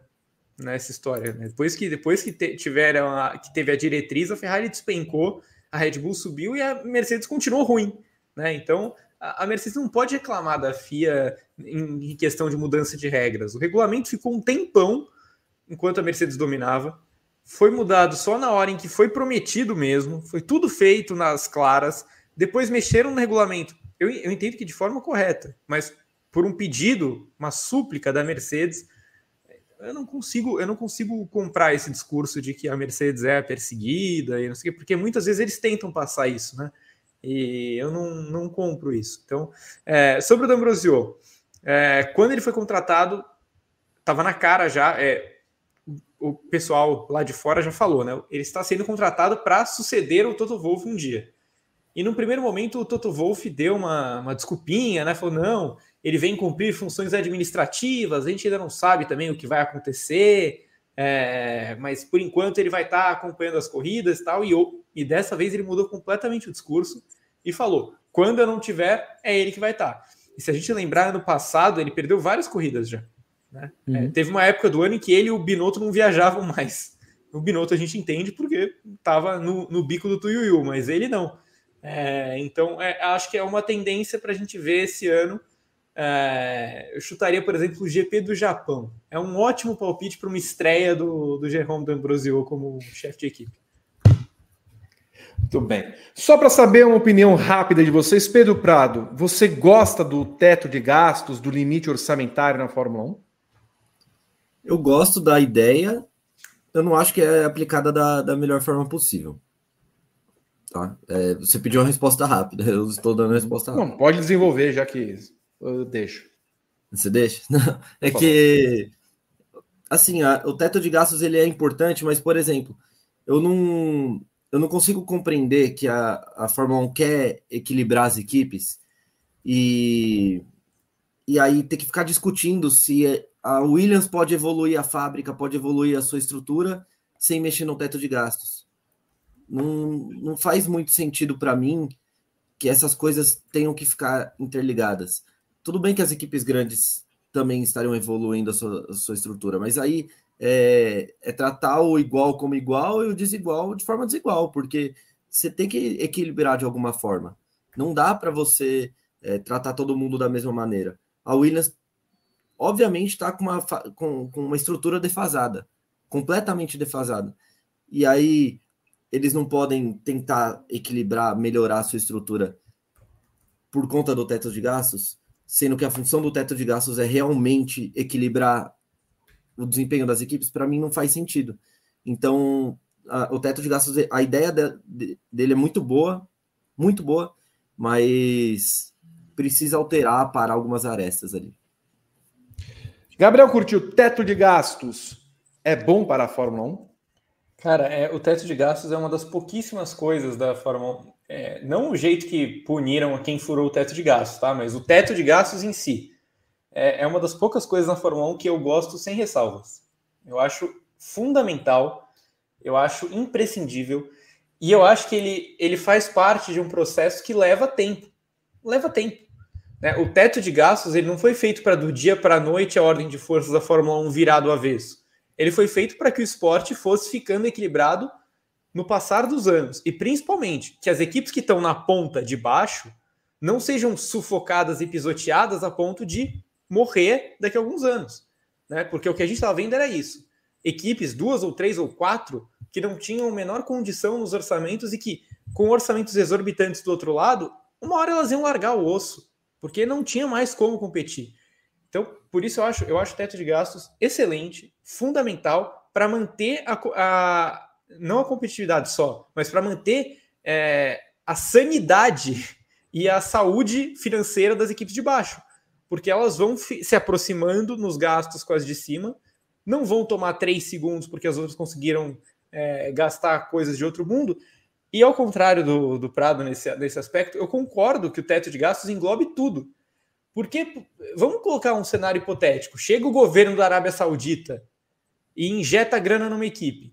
nessa história. Né? Depois que depois que te, tiveram a, que teve a diretriz, a Ferrari despencou, a Red Bull subiu e a Mercedes continuou ruim, né? Então a, a Mercedes não pode reclamar da FIA em, em, questão de mudança de regras. O regulamento ficou um tempão enquanto a Mercedes dominava. Foi mudado só na hora em que foi prometido mesmo. Foi tudo feito nas claras. Depois mexeram no regulamento. Eu, eu entendo que de forma correta, mas por um pedido, uma súplica da Mercedes, eu não consigo, eu não consigo comprar esse discurso de que a Mercedes é perseguida e não sei o quê, porque muitas vezes eles tentam passar isso, né? E eu não, não compro isso. Então, é, sobre o D'Ambrosio, é, quando ele foi contratado, estava na cara já, é, o pessoal lá de fora já falou, né? Ele está sendo contratado para suceder o Toto Wolff um dia. E no primeiro momento o Toto Wolff deu uma, uma desculpinha, né? Falou, não, ele vem cumprir funções administrativas, a gente ainda não sabe também o que vai acontecer, é, mas por enquanto ele vai estar tá acompanhando as corridas e tal, e, e dessa vez ele mudou completamente o discurso e falou: quando eu não tiver, é ele que vai estar. Tá. E se a gente lembrar, no passado, ele perdeu várias corridas já. Né? É, uhum. É, teve uma época do ano em que ele e o Binotto não viajavam mais. O Binotto a gente entende porque estava no, no, bico do Tuiuiu, mas ele não. É, então, é, acho que é uma tendência para a gente ver esse ano é, eu chutaria, por exemplo, o GP do Japão. É um ótimo palpite para uma estreia do, do Jerome D'Ambrosio como chefe de equipe. Muito bem. Só para saber uma opinião rápida de vocês, Pedro Prado, você gosta do teto de gastos, do limite orçamentário na Fórmula 1? Eu gosto da ideia, eu não acho que é aplicada da, da melhor forma possível. Tá? É, você pediu uma resposta rápida, eu estou dando a resposta rápida. Não, pode desenvolver, já que eu deixo. Você deixa? Não, é que assim, a, o teto de gastos ele é importante, mas por exemplo, eu não eu não consigo compreender que a, a Fórmula 1 quer equilibrar as equipes e e aí ter que ficar discutindo se a Williams pode evoluir a fábrica, pode evoluir a sua estrutura sem mexer no teto de gastos. não, não faz muito sentido para mim que essas coisas tenham que ficar interligadas. Tudo bem que as equipes grandes também estariam evoluindo a sua, a sua estrutura, mas aí é, é, tratar o igual como igual e o desigual de forma desigual, porque você tem que equilibrar de alguma forma. Não dá para você é, tratar todo mundo da mesma maneira. A Williams, obviamente, está com uma, com, com uma estrutura defasada, completamente defasada. E aí eles não podem tentar equilibrar, melhorar a sua estrutura por conta do teto de gastos, sendo que a função do teto de gastos é realmente equilibrar o desempenho das equipes, para mim não faz sentido. Então, a, o teto de gastos, a ideia de, de, dele é muito boa, muito boa, mas precisa alterar para algumas arestas ali. Gabriel curtiu teto de gastos. É bom para a Fórmula 1? Cara, é, o teto de gastos é uma das pouquíssimas coisas da Fórmula 1. É, não o jeito que puniram quem furou o teto de gastos, tá? Mas o teto de gastos em si é, é uma das poucas coisas na Fórmula 1 que eu gosto sem ressalvas. Eu acho fundamental, eu acho imprescindível, e eu acho que ele, ele faz parte de um processo que leva tempo. Leva tempo. Né? O teto de gastos ele não foi feito para do dia para a noite a ordem de forças da Fórmula 1 virar do avesso. Ele foi feito para que o esporte fosse ficando equilibrado no passar dos anos. E principalmente que as equipes que estão na ponta de baixo não sejam sufocadas e pisoteadas a ponto de morrer daqui a alguns anos. Né? Porque o que a gente estava vendo era isso. Equipes, duas ou três ou quatro, que não tinham menor condição nos orçamentos e que, com orçamentos exorbitantes do outro lado, uma hora elas iam largar o osso, porque não tinha mais como competir. Então, por isso eu acho, eu acho o teto de gastos excelente, fundamental para manter a, a, não a competitividade só, mas para manter é, a sanidade e a saúde financeira das equipes de baixo porque elas vão se aproximando nos gastos com as de cima, não vão tomar três segundos porque as outras conseguiram é, gastar coisas de outro mundo. E ao contrário do, do Prado nesse, nesse aspecto, eu concordo que o teto de gastos englobe tudo. Porque, vamos colocar um cenário hipotético: chega o governo da Arábia Saudita e injeta grana numa equipe.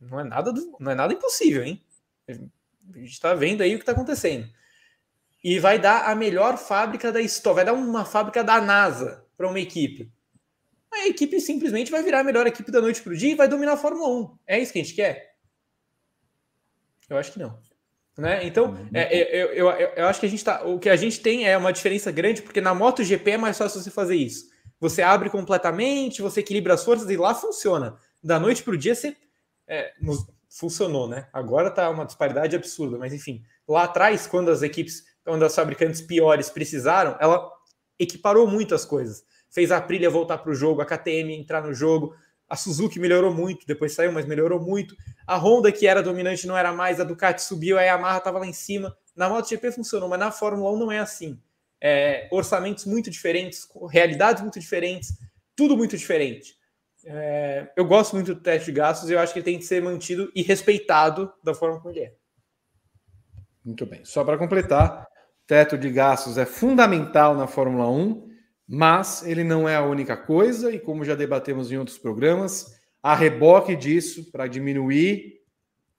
Não é nada, não é nada impossível, hein? A gente está vendo aí o que está acontecendo e vai dar a melhor fábrica da história, vai dar uma fábrica da NASA para uma equipe. A equipe simplesmente vai virar a melhor equipe da noite para o dia e vai dominar a Fórmula 1. É isso que a gente quer? Eu acho que não. Né? Então, uhum. é, é, eu, eu, eu, eu, acho que a gente tá. O que a gente tem é uma diferença grande, porque na MotoGP é mais fácil você fazer isso. Você abre completamente, você equilibra as forças e lá funciona. Da noite para o dia você. É, nos, funcionou, né? Agora tá uma disparidade absurda, mas enfim. Lá atrás, quando as equipes quando as fabricantes piores precisaram, ela equiparou muitas coisas. Fez a Aprilia voltar para o jogo, a KTM entrar no jogo, a Suzuki melhorou muito, depois saiu, mas melhorou muito. A Honda, que era dominante, não era mais, a Ducati subiu, a Yamaha estava lá em cima. Na MotoGP funcionou, mas na Fórmula 1 não é assim. É, orçamentos muito diferentes, realidades muito diferentes, tudo muito diferente. É, eu gosto muito do teste de gastos e eu acho que ele tem que ser mantido e respeitado da forma como ele é. Muito bem. Só para completar, teto de gastos é fundamental na Fórmula 1, mas ele não é a única coisa, e como já debatemos em outros programas, a reboque disso, para diminuir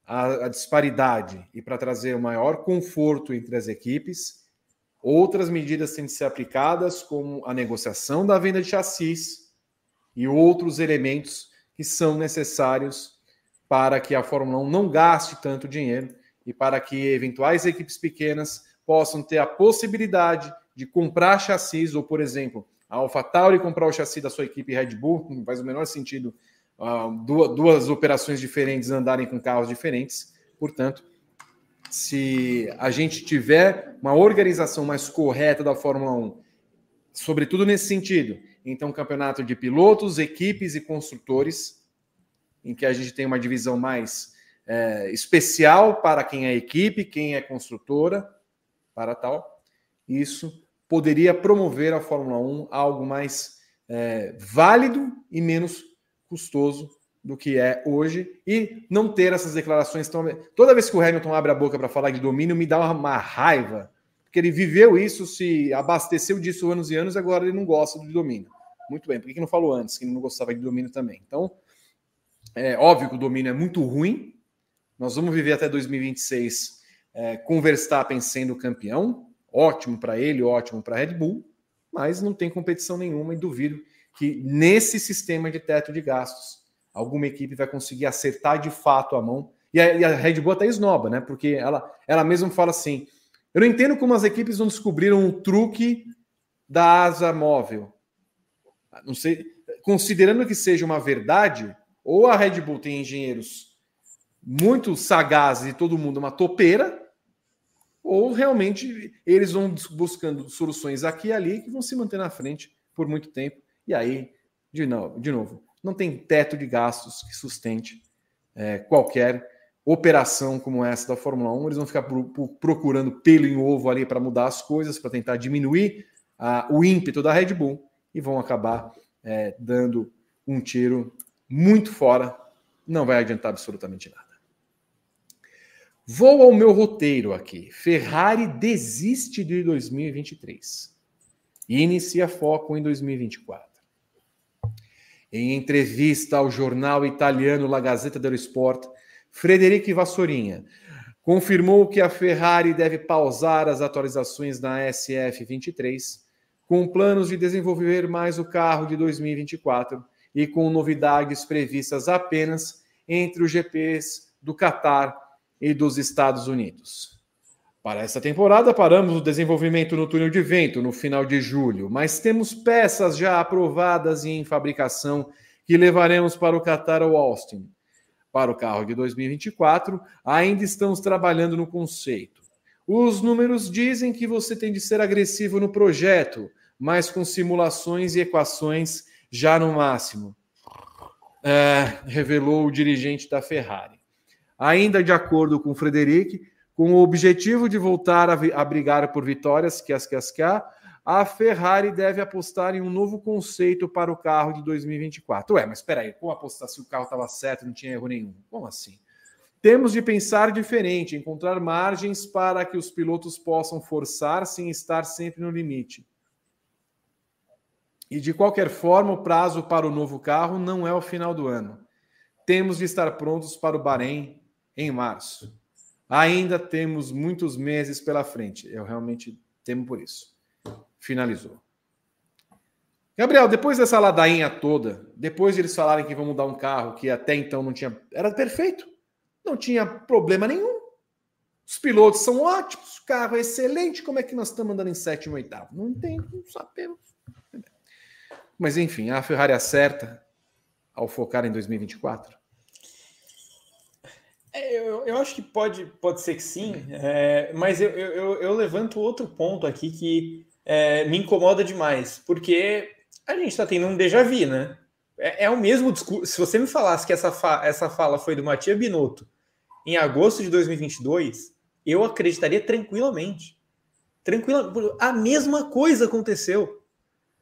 a, a disparidade e para trazer o maior conforto entre as equipes, outras medidas têm de ser aplicadas, como a negociação da venda de chassis e outros elementos que são necessários para que a Fórmula 1 não gaste tanto dinheiro e para que eventuais equipes pequenas possam ter a possibilidade de comprar chassis, ou, por exemplo, a AlphaTauri comprar o chassi da sua equipe Red Bull, não faz o menor sentido uh, duas, duas operações diferentes andarem com carros diferentes. Portanto, se a gente tiver uma organização mais correta da Fórmula 1, sobretudo nesse sentido, então campeonato de pilotos, equipes e construtores, em que a gente tem uma divisão mais é, especial para quem é equipe, quem é construtora, para tal. Isso poderia promover a Fórmula 1 a algo mais é, válido e menos custoso do que é hoje e não ter essas declarações tão. Toda vez que o Hamilton abre a boca para falar de domínio, me dá uma, raiva, porque ele viveu isso, se abasteceu disso anos e anos, agora ele não gosta do domínio. Muito bem, por que não falou antes que ele não gostava de domínio também? Então, é óbvio que o domínio é muito ruim, Nós vamos viver até 2026 é, com Verstappen sendo campeão. Ótimo para ele, ótimo para a Red Bull, mas não tem competição nenhuma e duvido que nesse sistema de teto de gastos alguma equipe vai conseguir acertar de fato a mão. E a, e a Red Bull até esnoba, né? Porque ela, ela mesma fala assim: eu não entendo como as equipes não descobriram um truque da asa móvel. Não sei, considerando que seja uma verdade, ou a Red Bull tem engenheiros muito sagazes e todo mundo uma topeira, ou realmente eles vão buscando soluções aqui e ali que vão se manter na frente por muito tempo. E aí, de novo, de novo não tem teto de gastos que sustente é, qualquer operação como essa da Fórmula 1. Eles vão ficar pro, pro, procurando pelo em ovo ali para mudar as coisas, para tentar diminuir a, o ímpeto da Red Bull e vão acabar é, dando um tiro muito fora. Não vai adiantar absolutamente nada. Vou ao meu roteiro aqui. Ferrari desiste de 2023 e inicia foco em 2024. Em entrevista ao jornal italiano La Gazzetta dello Sport, Frederico Vassorinha confirmou que a Ferrari deve pausar as atualizações na SF23, com planos de desenvolver mais o carro de 2024 e com novidades previstas apenas entre os GPs do Catar e dos Estados Unidos. Para essa temporada, paramos o desenvolvimento no túnel de vento no final de julho, mas temos peças já aprovadas e em fabricação que levaremos para o Qatar ou Austin. Para o carro de 2024, ainda estamos trabalhando no conceito. Os números dizem que você tem de ser agressivo no projeto, mas com simulações e equações já no máximo, é, revelou o dirigente da Ferrari. Ainda de acordo com Frederic, com o objetivo de voltar a, a brigar por vitórias, que as que as que há, a Ferrari deve apostar em um novo conceito para o carro de 2024. Ué, mas espera aí, como apostar se o carro estava certo, não tinha erro nenhum? Como assim? Temos de pensar diferente, encontrar margens para que os pilotos possam forçar sem estar sempre no limite. E de qualquer forma, o prazo para o novo carro não é o final do ano. Temos de estar prontos para o Bahrein em março. Ainda temos muitos meses pela frente. Eu realmente temo por isso. Finalizou. Gabriel, depois dessa ladainha toda, depois de eles falarem que vão mudar um carro que até então não tinha. Era perfeito. Não tinha problema nenhum. Os pilotos são ótimos, o carro é excelente. Como é que nós estamos andando em sétimo e oitavo? Não tem, não sabemos. Mas enfim, a Ferrari acerta ao focar em 2024? É, eu, eu acho que pode, pode ser que sim, é, mas eu, eu, eu, levanto outro ponto aqui que é, me incomoda demais, porque a gente está tendo um déjà vu, né? É, é, o mesmo discurso. Se você me falasse que essa, fa essa fala foi do Matia Binotto em agosto de 2022, eu acreditaria tranquilamente. Tranquila, a mesma coisa aconteceu.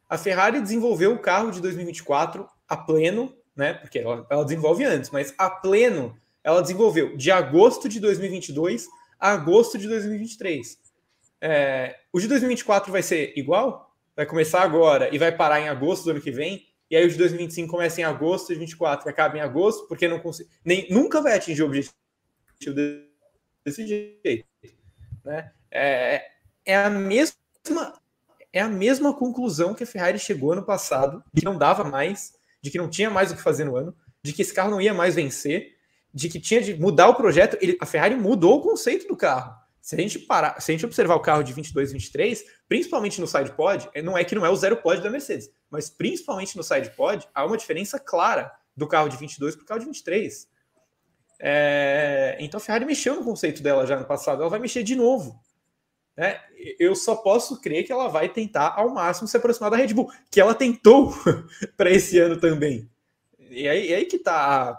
A Ferrari desenvolveu o carro de 2024 a pleno, né? Porque ela, ela desenvolve antes, mas a pleno ela desenvolveu de agosto de 2022 a agosto de 2023. É, o de 2024 vai ser igual? Vai começar agora e vai parar em agosto do ano que vem? E aí o de 2025 começa em agosto de 2024 e acaba em agosto, porque não consigo, nem nunca vai atingir o objetivo desse jeito. Né? É, é a mesma é a mesma conclusão que a Ferrari chegou ano passado, de que não dava mais, de que não tinha mais o que fazer no ano, de que esse carro não ia mais vencer, de que tinha de mudar o projeto, ele, a Ferrari mudou o conceito do carro. Se a gente parar, se a gente observar o carro de 22, 23, principalmente no side pod, é, não é que não é o zero pod da Mercedes, mas principalmente no side pod, há uma diferença clara do carro de 22 para o carro de 23. É, então a Ferrari mexeu no conceito dela já no passado, ela vai mexer de novo. Né? Eu só posso crer que ela vai tentar ao máximo se aproximar da Red Bull, que ela tentou para esse ano também. E aí, aí que está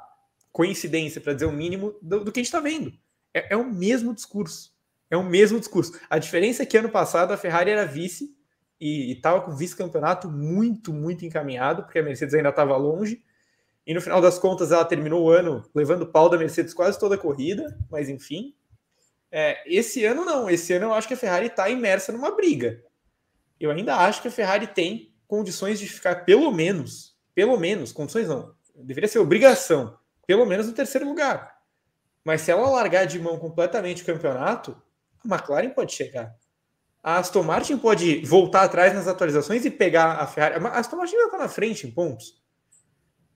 coincidência, para dizer o mínimo, do, do que a gente está vendo. É, é, o mesmo discurso. É o mesmo discurso. A diferença é que ano passado a Ferrari era vice e estava com vice-campeonato muito, muito encaminhado, porque a Mercedes ainda estava longe. E no final das contas ela terminou o ano levando pau da Mercedes quase toda a corrida, mas enfim. É, esse ano não. Esse ano eu acho que a Ferrari está imersa numa briga. Eu ainda acho que a Ferrari tem condições de ficar pelo menos, pelo menos, condições não, deveria ser obrigação pelo menos no terceiro lugar. Mas se ela largar de mão completamente o campeonato, a McLaren pode chegar. A Aston Martin pode voltar atrás nas atualizações e pegar a Ferrari. A Aston Martin vai estar na frente em pontos.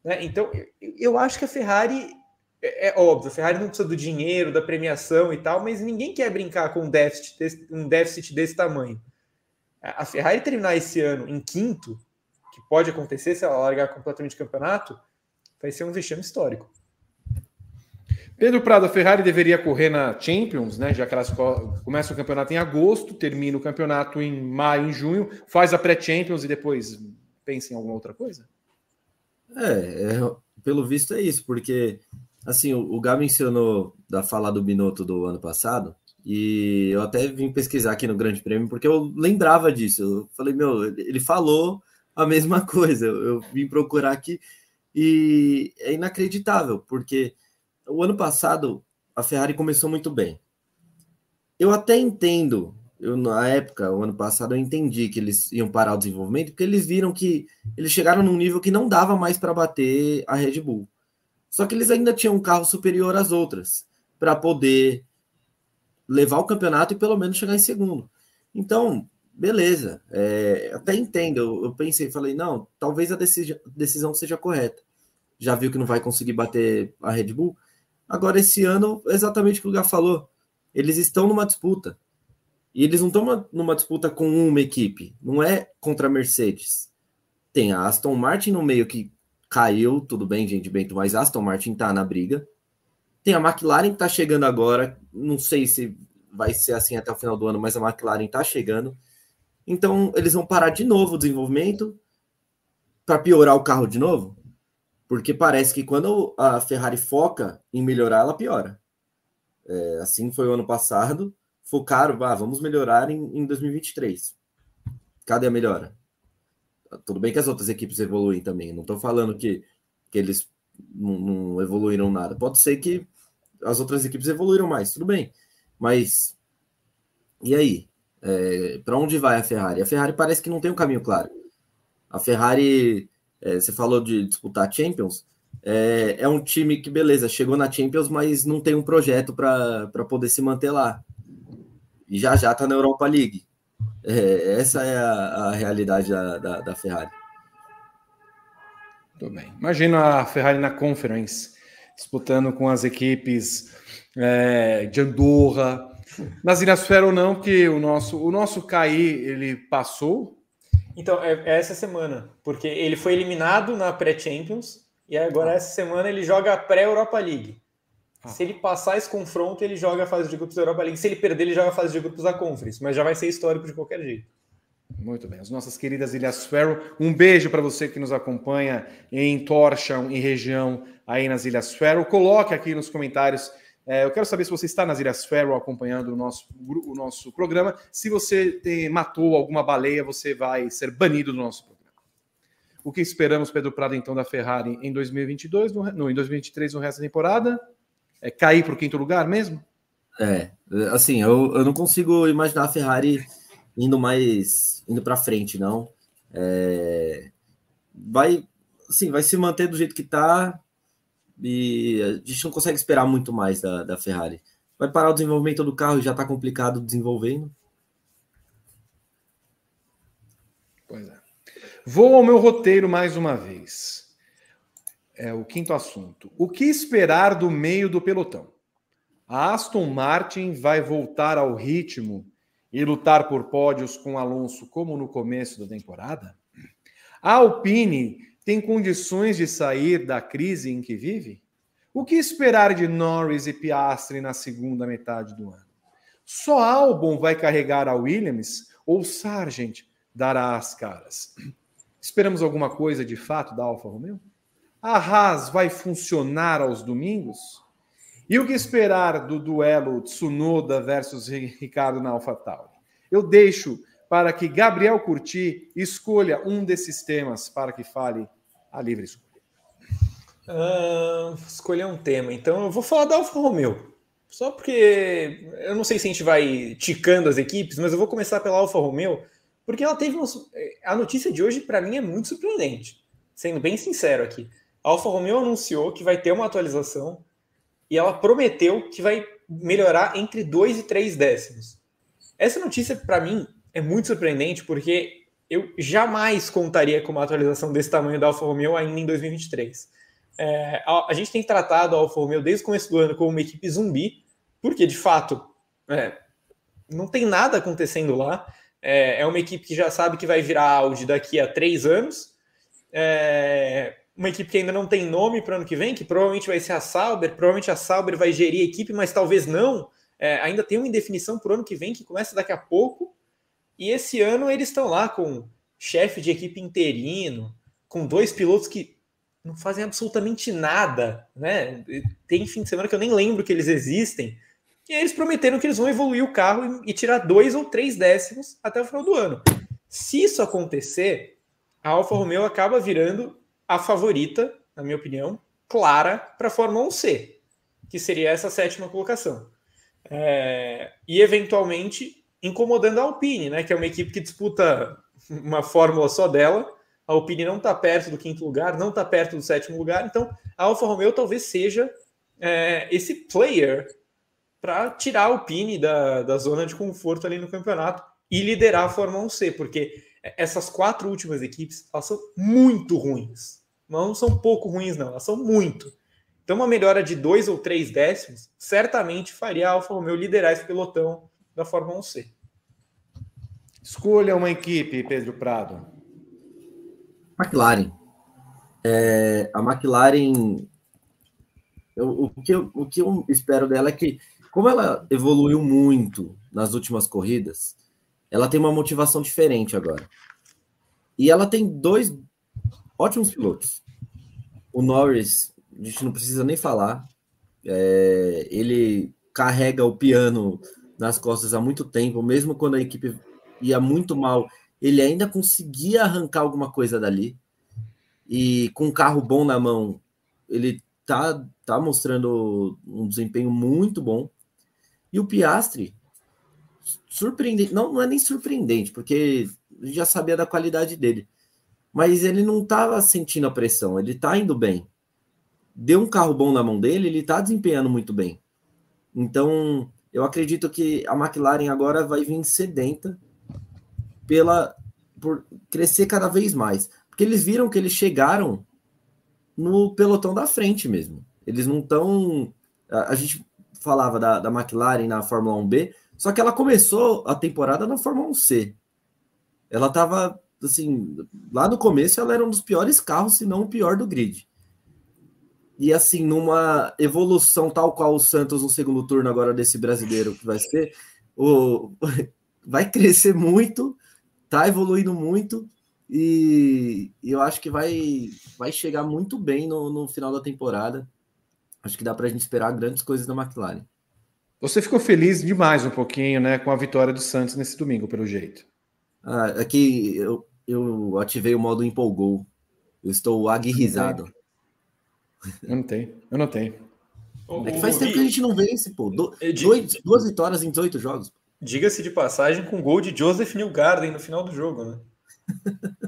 Né? Então, eu acho que a Ferrari é, é, óbvio, a Ferrari não precisa do dinheiro, da premiação e tal, mas ninguém quer brincar com um déficit desse, um déficit desse tamanho. A Ferrari terminar esse ano em quinto, que pode acontecer se ela largar completamente o campeonato, vai ser um vexame histórico. Pedro Prado, a Ferrari deveria correr na Champions, né? Já que elas começam o campeonato em agosto, termina o campeonato em maio, em junho, faz a pré-Champions e depois pensa em alguma outra coisa? É, é, pelo visto é isso, porque assim, o, o Gá mencionou da fala do Binotto do ano passado, e eu até vim pesquisar aqui no Grande Prêmio, porque eu lembrava disso. Eu falei, meu, ele falou a mesma coisa. Eu, eu vim procurar aqui e é inacreditável, porque o ano passado a Ferrari começou muito bem. Eu até entendo, eu na época, o ano passado, eu entendi que eles iam parar o desenvolvimento, porque eles viram que eles chegaram num nível que não dava mais para bater a Red Bull. Só que eles ainda tinham um carro superior às outras para poder levar o campeonato e pelo menos chegar em segundo. Então, beleza, é, até entendo. Eu, eu, pensei, falei, não, talvez a decisão seja correta. Já viu que não vai conseguir bater a Red Bull, Agora, esse ano, exatamente o que o Gá falou, eles estão numa disputa. E eles não estão numa disputa com uma equipe, não é contra a Mercedes. Tem a Aston Martin no meio que caiu, tudo bem, gente, Bento, mas Aston Martin tá na briga. Tem a McLaren que tá chegando agora, não sei se vai ser assim até o final do ano, mas a McLaren tá chegando. Então, eles vão parar de novo o desenvolvimento para piorar o carro de novo? Porque parece que quando a Ferrari foca em melhorar, ela piora. É, assim foi o ano passado. Focaram, ah, vamos melhorar em, em 2023. Cadê a melhora? Tudo bem que as outras equipes evoluem também. Não estou falando que, que eles não, não, evoluíram nada. Pode ser que as outras equipes evoluíram mais, tudo bem. Mas e aí? É, para onde vai a Ferrari? A Ferrari parece que não tem um caminho claro. A Ferrari é, você falou de disputar Champions. É, é, um time que, beleza, chegou na Champions, mas não tem um projeto para poder se manter lá. E já já está na Europa League. É, essa é a, a realidade da, da, da, Ferrari. Muito bem. Imagina a Ferrari na Conference, disputando com as equipes é, de Andorra. Nas Ilhas ou não, que o nosso, o nosso Caí, ele passou então, é, é, essa semana, porque ele foi eliminado na pré-Champions e agora ah. essa semana ele joga a pré-Europa League. Ah. Se ele passar esse confronto, ele joga a fase de grupos da Europa League. Se ele perder, ele joga a fase de grupos da Conference, mas já vai ser histórico de qualquer jeito. Muito bem, as nossas queridas Ilhas Ferro. Um beijo para você que nos acompanha em Torcham e região aí nas Ilhas Ferro. Coloque aqui nos comentários é, eu quero saber se você está nas Ilhas Ferro acompanhando o nosso, o nosso programa. Se você te, matou alguma baleia, você vai ser banido do nosso programa. O que esperamos, Pedro Prado, então, da Ferrari em 2022, no, no, em 2023, no resto da temporada? É cair para o quinto lugar mesmo? É, assim, eu, eu não consigo imaginar a Ferrari indo mais, indo para frente, não. É, vai, assim, vai se manter do jeito que está e a gente não consegue esperar muito mais da, da Ferrari. Vai parar o desenvolvimento do carro e já está complicado desenvolvendo. Pois é. Vou ao meu roteiro mais uma vez. É o quinto assunto. O que esperar do meio do pelotão? A Aston Martin vai voltar ao ritmo e lutar por pódios com Alonso como no começo da temporada? A Alpine tem condições de sair da crise em que vive? O que esperar de Norris e Piastri na segunda metade do ano? Só Albon vai carregar a Williams ou Sargent dará as caras? Esperamos alguma coisa de fato da Alfa Romeo? A Haas vai funcionar aos domingos? E o que esperar do duelo Tsunoda versus Ricardo na AlphaTauri? Eu deixo para que Gabriel Curti escolha um desses temas para que fale a livre escolha. Uh, escolher um tema. Então eu vou falar da Alfa Romeo. Só porque eu não sei se a gente vai ticando as equipes, mas eu vou começar pela Alfa Romeo, porque ela teve uma, a notícia de hoje para mim é muito surpreendente. Sendo bem sincero aqui, a Alfa Romeo anunciou que vai ter uma atualização e ela prometeu que vai melhorar entre 2 e 3 décimos. Essa notícia, para mim, é muito surpreendente, porque eu jamais contaria com uma atualização desse tamanho da Alfa Romeo ainda em 2023. É, a, a, gente tem tratado a Alfa Romeo desde o começo do ano como uma equipe zumbi, porque de fato é, não tem nada acontecendo lá. É, é, uma equipe que já sabe que vai virar Audi daqui a três anos. É, uma equipe que ainda não tem nome para o ano que vem, que provavelmente vai ser a Sauber, provavelmente a Sauber vai gerir a equipe, mas talvez não. É, ainda tem uma indefinição para o ano que vem, que começa daqui a pouco. E esse ano eles estão lá com chefe de equipe interino, com dois pilotos que não fazem absolutamente nada, né? Tem fim de semana que eu nem lembro que eles existem. E eles prometeram que eles vão evoluir o carro e tirar dois ou três décimos até o final do ano. Se isso acontecer, a Alfa Romeo acaba virando a favorita, na minha opinião, clara para a Fórmula 1C, que seria essa sétima colocação. É, e eventualmente incomodando a Alpine, né, que é uma equipe que disputa uma fórmula só dela. A Alpine não está perto do quinto lugar, não está perto do sétimo lugar, então a Alfa Romeo talvez seja é, esse player para tirar a Alpine da, da zona de conforto ali no campeonato e liderar a Fórmula 1C, porque essas quatro últimas equipes elas são muito ruins. Não são pouco ruins, não, elas são muito. Então, uma melhora de dois ou três décimos certamente faria a Alfa Romeo liderar esse pelotão da Fórmula 1C. Escolha uma equipe, Pedro Prado. McLaren. É, a McLaren. Eu, o, que eu, o que eu espero dela é que, como ela evoluiu muito nas últimas corridas, ela tem uma motivação diferente agora. E ela tem dois ótimos pilotos. O Norris, a gente não precisa nem falar. É, ele carrega o piano nas costas há muito tempo, mesmo quando a equipe ia muito mal, ele ainda conseguia arrancar alguma coisa dali. E com um carro bom na mão, ele tá, tá mostrando um desempenho muito bom. E o Piastri, surpreendente, não, não é nem surpreendente, porque já sabia da qualidade dele. Mas ele não estava sentindo a pressão, ele está indo bem. Deu um carro bom na mão dele, ele está desempenhando muito bem. Então, eu acredito que a McLaren agora vai vir sedenta pela por crescer cada vez mais, porque eles viram que eles chegaram no pelotão da frente mesmo. Eles não estão. A, a, gente falava da, da McLaren na Fórmula 1B, só que ela começou a temporada na Fórmula 1C. Ela estava assim, lá no começo ela era um dos piores carros, se não o pior do grid. E assim, numa evolução tal qual o Santos no segundo turno agora desse brasileiro que vai ser, o, vai crescer muito tá evoluindo muito e, e eu acho que vai, vai chegar muito bem no, no final da temporada. Acho que dá para a gente esperar grandes coisas da McLaren. Você ficou feliz demais um pouquinho, né, com a vitória do Santos nesse domingo, pelo jeito. Ah, aqui é eu, eu ativei o modo empolgou. Eu estou aguirrizado. Eu não tenho, eu não tenho. É que faz tempo que a gente não vence, pô. Do, dois, duas vitórias em 18 jogos. Diga-se de passagem com gol de Joseph Newgarden no final do jogo, né?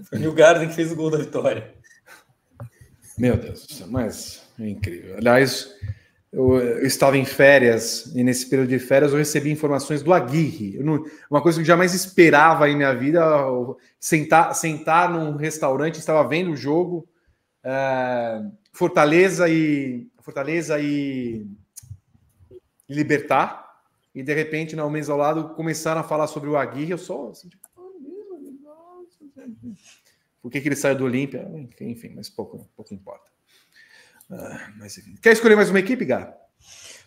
Foi Newgarden que fez o gol da vitória. Meu Deus, mas é incrível. Aliás, eu, eu, estava em férias e nesse período de férias eu recebi informações do Aguirre. Não, uma coisa que eu jamais esperava em minha vida, sentar, sentar num restaurante, estava vendo o jogo, é, Fortaleza e Fortaleza e Libertar e de repente, no mês ao lado, começaram a falar sobre o Aguirre, eu só assim, tipo, por que, que ele saiu do Olímpia? Enfim, mas pouco, pouco importa. Ah, mas, Quer escolher mais uma equipe, Gá?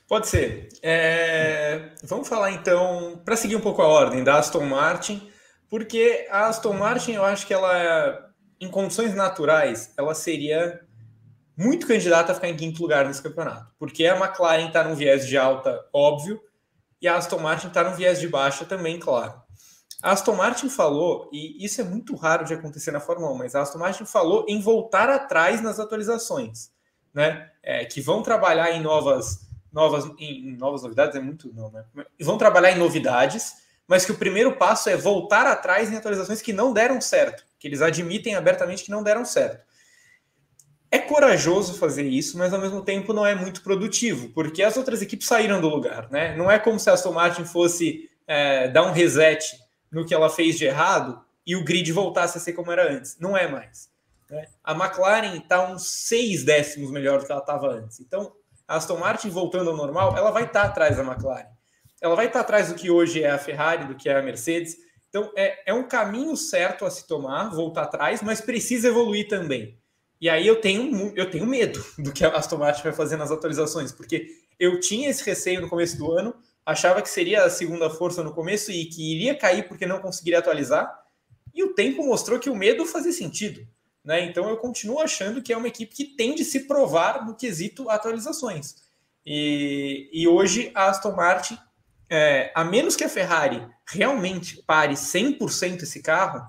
Pode ser. É, vamos falar então, para seguir um pouco a ordem, da Aston Martin, porque a Aston Martin, eu acho que ela, em condições naturais, ela seria muito candidata a ficar em quinto lugar nesse campeonato, porque a McLaren está num viés de alta, óbvio, e a Aston Martin está no viés de baixa também, claro. A Aston Martin falou, e isso é muito raro de acontecer na Fórmula 1, mas a Aston Martin falou em voltar atrás nas atualizações, né? É, que vão trabalhar em novas, novas, em, em novas novidades, é muito não, né? Vão trabalhar em novidades, mas que o primeiro passo é voltar atrás em atualizações que não deram certo, que eles admitem abertamente que não deram certo. É corajoso fazer isso, mas ao mesmo tempo não é muito produtivo, porque as outras equipes saíram do lugar, né? Não é como se a Aston Martin fosse é, dar um reset no que ela fez de errado e o grid voltasse a ser como era antes. Não é mais. Né? A McLaren está uns seis décimos melhor do que ela estava antes. Então, a Aston Martin voltando ao normal, ela vai estar tá atrás da McLaren. Ela vai estar tá atrás do que hoje é a Ferrari, do que é a Mercedes. Então, é, é um caminho certo a se tomar, voltar atrás, mas precisa evoluir também. E aí eu tenho, eu tenho medo do que a Aston Martin vai fazer nas atualizações, porque eu tinha esse receio no começo do ano, achava que seria a segunda força no começo e que iria cair porque não conseguiria atualizar, e o tempo mostrou que o medo fazia sentido. Né? Então eu continuo achando que é uma equipe que tem de se provar no quesito atualizações. E, e hoje a Aston Martin, é, a menos que a Ferrari realmente pare 100% esse carro,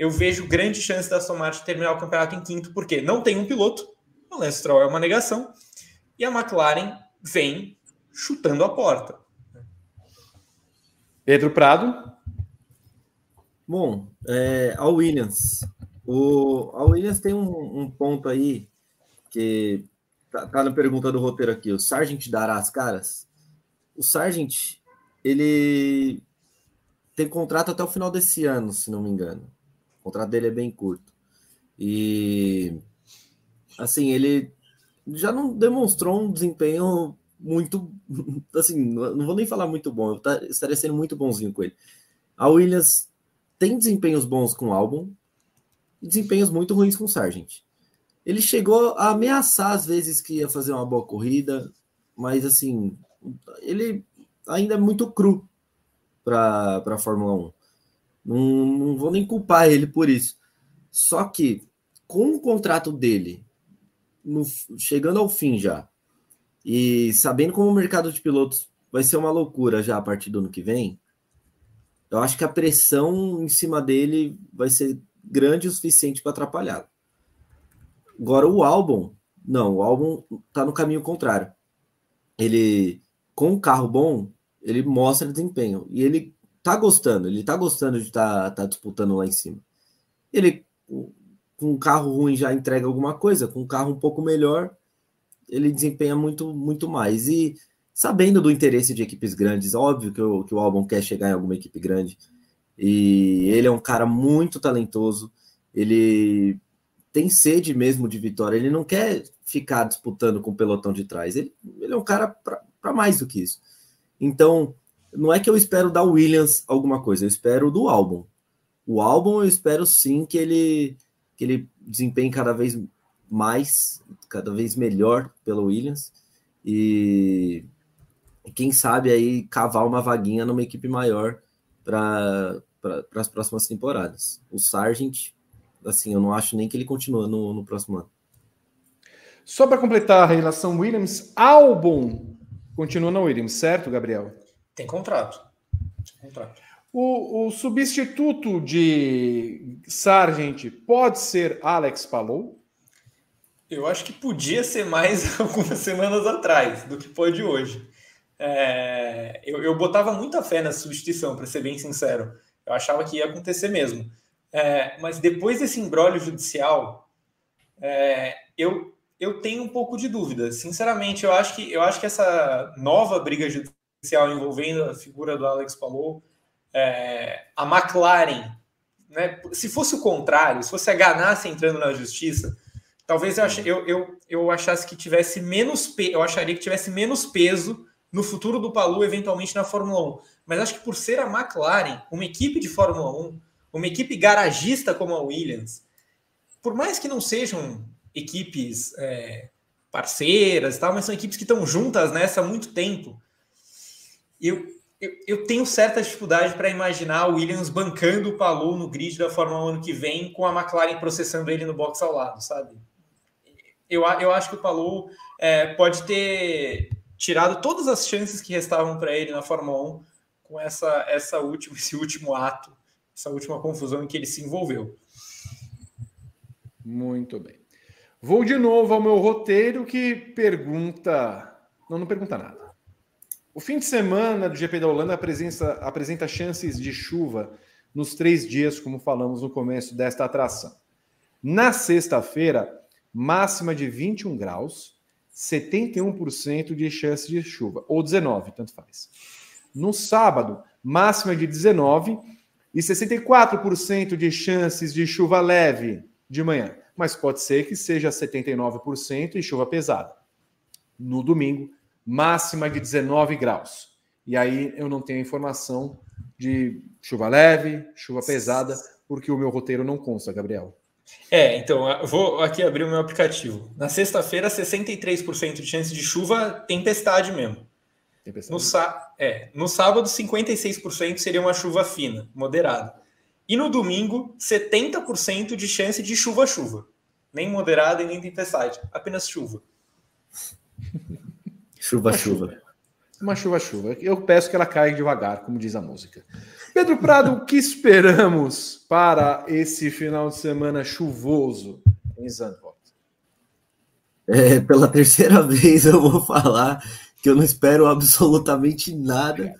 eu vejo grande chance da Aston Martin terminar o campeonato em quinto, porque não tem um piloto, o Lance Stroll é uma negação, e a McLaren vem chutando a porta. Pedro Prado. Bom, é, a Williams. O, a Williams tem um, um ponto aí que tá, tá, na pergunta do roteiro aqui. O Sargent dará as caras? O Sargent, ele tem contrato até o final desse ano, se não me engano. O contrato dele é bem curto. E assim, ele já não demonstrou um desempenho muito assim, não vou nem falar muito bom, eu tá, estaria sendo muito bonzinho com ele. A Williams tem desempenhos bons com o álbum e desempenhos muito ruins com o Sargent. Ele chegou a ameaçar às vezes que ia fazer uma boa corrida, mas assim, ele ainda é muito cru para a Fórmula 1. Não, não vou nem culpar ele por isso. Só que com o contrato dele no, chegando ao fim já, e sabendo como o mercado de pilotos vai ser uma loucura já a partir do ano que vem, eu acho que a pressão em cima dele vai ser grande o suficiente para atrapalhá-lo. Agora, o álbum, não, o álbum está no caminho contrário. Ele, com um carro bom, ele mostra desempenho. E ele tá gostando, ele tá gostando de estar tá, tá disputando lá em cima. Ele com um carro ruim já entrega alguma coisa, com um carro um pouco melhor, ele desempenha muito, muito mais. E sabendo do interesse de equipes grandes, óbvio que o, que o Albon quer chegar em alguma equipe grande. E ele é um cara muito talentoso, ele tem sede mesmo de vitória, ele não quer ficar disputando com o pelotão de trás, ele, ele é um cara para mais do que isso. Então, não é que eu espero da Williams alguma coisa, eu espero do álbum. O álbum eu espero sim que ele que ele desempenhe cada vez mais, cada vez melhor pelo Williams e quem sabe aí cavar uma vaguinha numa equipe maior para as próximas temporadas. O Sargent, assim, eu não acho nem que ele continua no, no próximo ano. Só para completar a relação Williams, Albon continua na Williams, certo, Gabriel? Tem contrato. Tem contrato. O, o, substituto de Sargent pode ser Alex Palou? Eu acho que podia ser mais algumas semanas atrás do que pode hoje. É, eu, eu, botava muita fé nessa substituição, para ser bem sincero. Eu achava que ia acontecer mesmo. É, mas depois desse embrólio judicial, é, eu, eu tenho um pouco de dúvida. Sinceramente, eu acho que eu acho que essa nova briga judicial envolvendo a figura do Alex Palou é, a McLaren, né, se fosse o contrário, se fosse a Ganassi entrando na justiça, talvez eu, ach, eu, eu, eu achasse que tivesse menos eu acharia que tivesse menos peso no futuro do Palu, eventualmente na Fórmula 1. Mas acho que por ser a McLaren, uma equipe de Fórmula 1, uma equipe garagista como a Williams, por mais que não sejam equipes é, parceiras tal, mas são equipes que estão juntas nessa há muito tempo. Eu, eu, eu tenho certa dificuldade para imaginar o Williams bancando o Palou no grid da Fórmula 1 ano que vem, com a McLaren processando ele no box ao lado, sabe? Eu, eu acho que o Palou é, pode ter tirado todas as chances que restavam para ele na Fórmula 1 com essa, essa última, esse último ato, essa última confusão em que ele se envolveu. Muito bem. Vou de novo ao meu roteiro que pergunta. Não, não pergunta nada. O fim de semana do GP da Holanda apresenta, apresenta chances de chuva nos três dias, como falamos no começo desta atração. Na sexta-feira, máxima de 21 graus, 71% de chance de chuva, ou 19, tanto faz. No sábado, máxima de 19 e 64% de chances de chuva leve de manhã, mas pode ser que seja 79% e chuva pesada. No domingo, máxima de 19 graus. E aí eu não tenho informação de chuva leve, chuva pesada, porque o meu roteiro não consta, Gabriel. É, então, eu vou aqui abrir o meu aplicativo. Na sexta-feira, 63% de chance de chuva, tempestade mesmo. Tempestade. No, é, no sábado, 56% seria uma chuva fina, moderada. E no domingo, 70% de chance de chuva-chuva. Nem moderada e nem tempestade, apenas chuva. Chuva-chuva. Uma chuva-chuva. Eu peço que ela caia devagar, como diz a música. Pedro Prado, o que esperamos para esse final de semana chuvoso em Zandvoort? É, pela terceira vez eu vou falar que eu não espero absolutamente nada,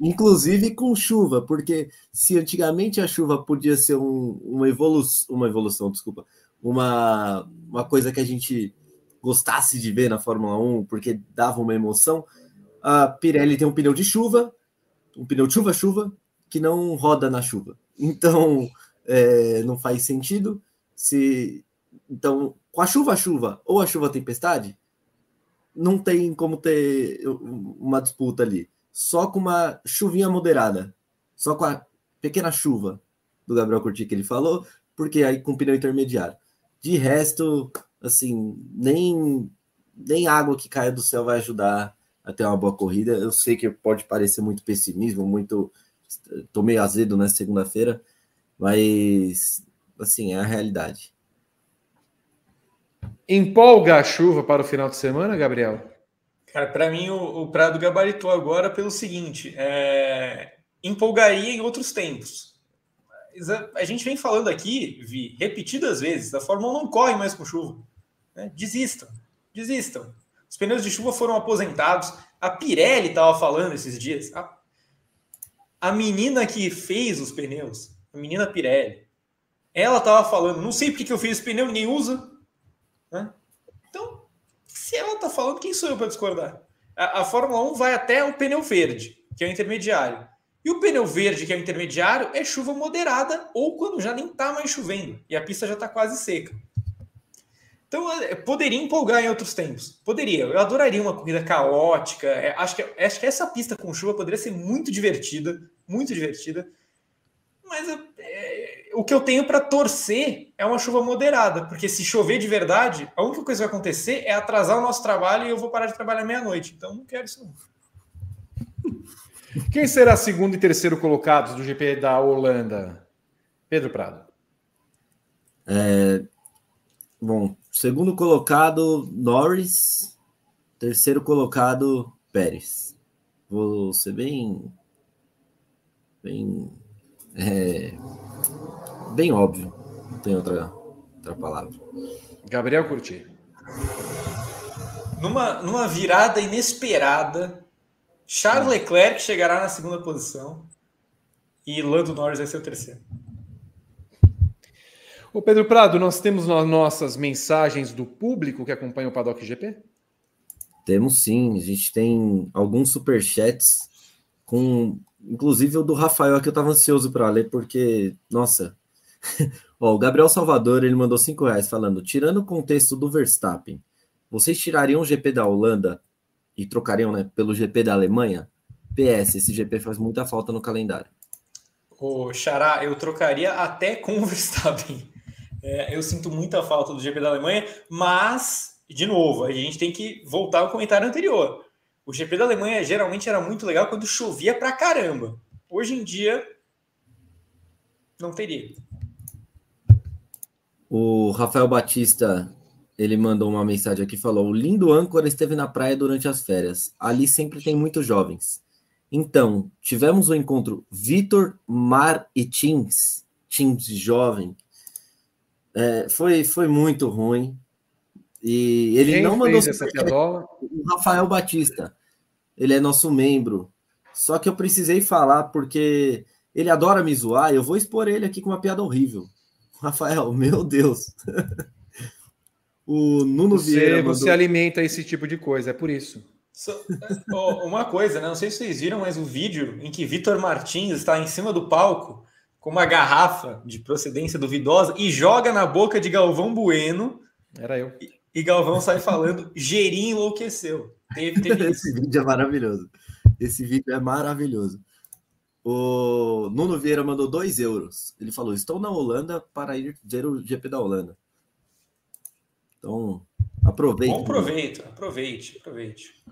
inclusive com chuva, porque se antigamente a chuva podia ser um, uma, evolu uma evolução, desculpa, uma, uma coisa que a gente gostasse de ver na Fórmula 1, porque dava uma emoção, a Pirelli tem um pneu de chuva, um pneu de chuva-chuva, que não roda na chuva. Então, é, não faz sentido. Se Então, com a chuva-chuva ou a chuva-tempestade, não tem como ter uma disputa ali. Só com uma chuvinha moderada, só com a pequena chuva do Gabriel Curti que ele falou, porque aí com pneu intermediário. De resto, assim, nem, nem água que caia do céu vai ajudar a ter uma boa corrida. Eu sei que pode parecer muito pessimismo, muito. Tomei azedo na segunda-feira, mas assim, é a realidade. Empolga a chuva para o final de semana, Gabriel? Cara, para mim o, o, Prado gabaritou agora pelo seguinte: é, empolgaria em outros tempos. A gente vem falando aqui, Vi, repetidas vezes, a Fórmula 1 não corre mais com chuva. Né? Desistam, desistam. Os pneus de chuva foram aposentados. A Pirelli estava falando esses dias. A, a menina que fez os pneus, a menina Pirelli, ela estava falando, não sei porque que eu fiz esse pneu, ninguém usa. Né? Então, se ela está falando, quem sou eu para discordar? A, a, Fórmula 1 vai até o pneu verde, que é o intermediário. E o pneu verde, que é o intermediário, é chuva moderada ou quando já nem está mais chovendo e a pista já está quase seca. Então, poderia empolgar em outros tempos. Poderia. Eu adoraria uma corrida caótica. É, acho, que, acho que essa pista com chuva poderia ser muito divertida. Muito divertida. Mas é, o que eu tenho para torcer é uma chuva moderada. Porque se chover de verdade, a única coisa que vai acontecer é atrasar o nosso trabalho e eu vou parar de trabalhar meia-noite. Então, não quero isso não. Quem será segundo e terceiro colocados do GP da Holanda? Pedro Prado. É, bom, Segundo colocado, Norris. Terceiro colocado, Pérez. Vou ser bem. Bem. É, bem óbvio. Não tem outra, outra palavra. Gabriel Curti. Numa, numa virada inesperada, Charles Leclerc chegará na segunda posição e Lando Norris vai ser o terceiro. Ô Pedro Prado, nós temos nas nossas mensagens do público que acompanha o Paddock GP? Temos sim, a gente tem alguns superchats com inclusive o do Rafael que eu estava ansioso para ler porque, nossa, Ó, o Gabriel Salvador ele mandou cinco reais falando, tirando o contexto do Verstappen, vocês tirariam o GP da Holanda e trocariam, né, pelo GP da Alemanha? PS, esse GP faz muita falta no calendário. O Xará, eu trocaria até com o Verstappen. É, eu sinto muita falta do GP da Alemanha, mas, de novo, a gente tem que voltar ao comentário anterior. O GP da Alemanha geralmente era muito legal quando chovia pra caramba. Hoje em dia, não teria. O Rafael Batista, ele mandou uma mensagem aqui, falou, o lindo âncora esteve na praia durante as férias. Ali sempre tem muitos jovens. Então, tivemos o um encontro Vitor Mar e Teams, Teams jovem, é, foi, foi muito ruim. E ele Quem não mandou essa piadola? O Rafael Batista. Ele é nosso membro. Só que eu precisei falar porque ele adora me zoar. Eu vou expor ele aqui com uma piada horrível. Rafael, meu Deus. O Nuno Você, Vieira. você mandou- alimenta esse tipo de coisa, é por isso. So- Ó, Uma coisa, né? Não sei se vocês viram, mas o vídeo em que Vitor Martins está em cima do palco com uma garrafa de procedência duvidosa e joga na boca de Galvão Bueno Era eu. e Galvão sai falando: Gerim enlouqueceu. Teve, teve isso. Esse vídeo é maravilhoso. Esse vídeo é maravilhoso. O Nuno Vieira mandou 2 euros. Ele falou: Estou na Holanda para ir ver o GP da Holanda. Então, aproveite. Bom proveito, aproveite, aproveite.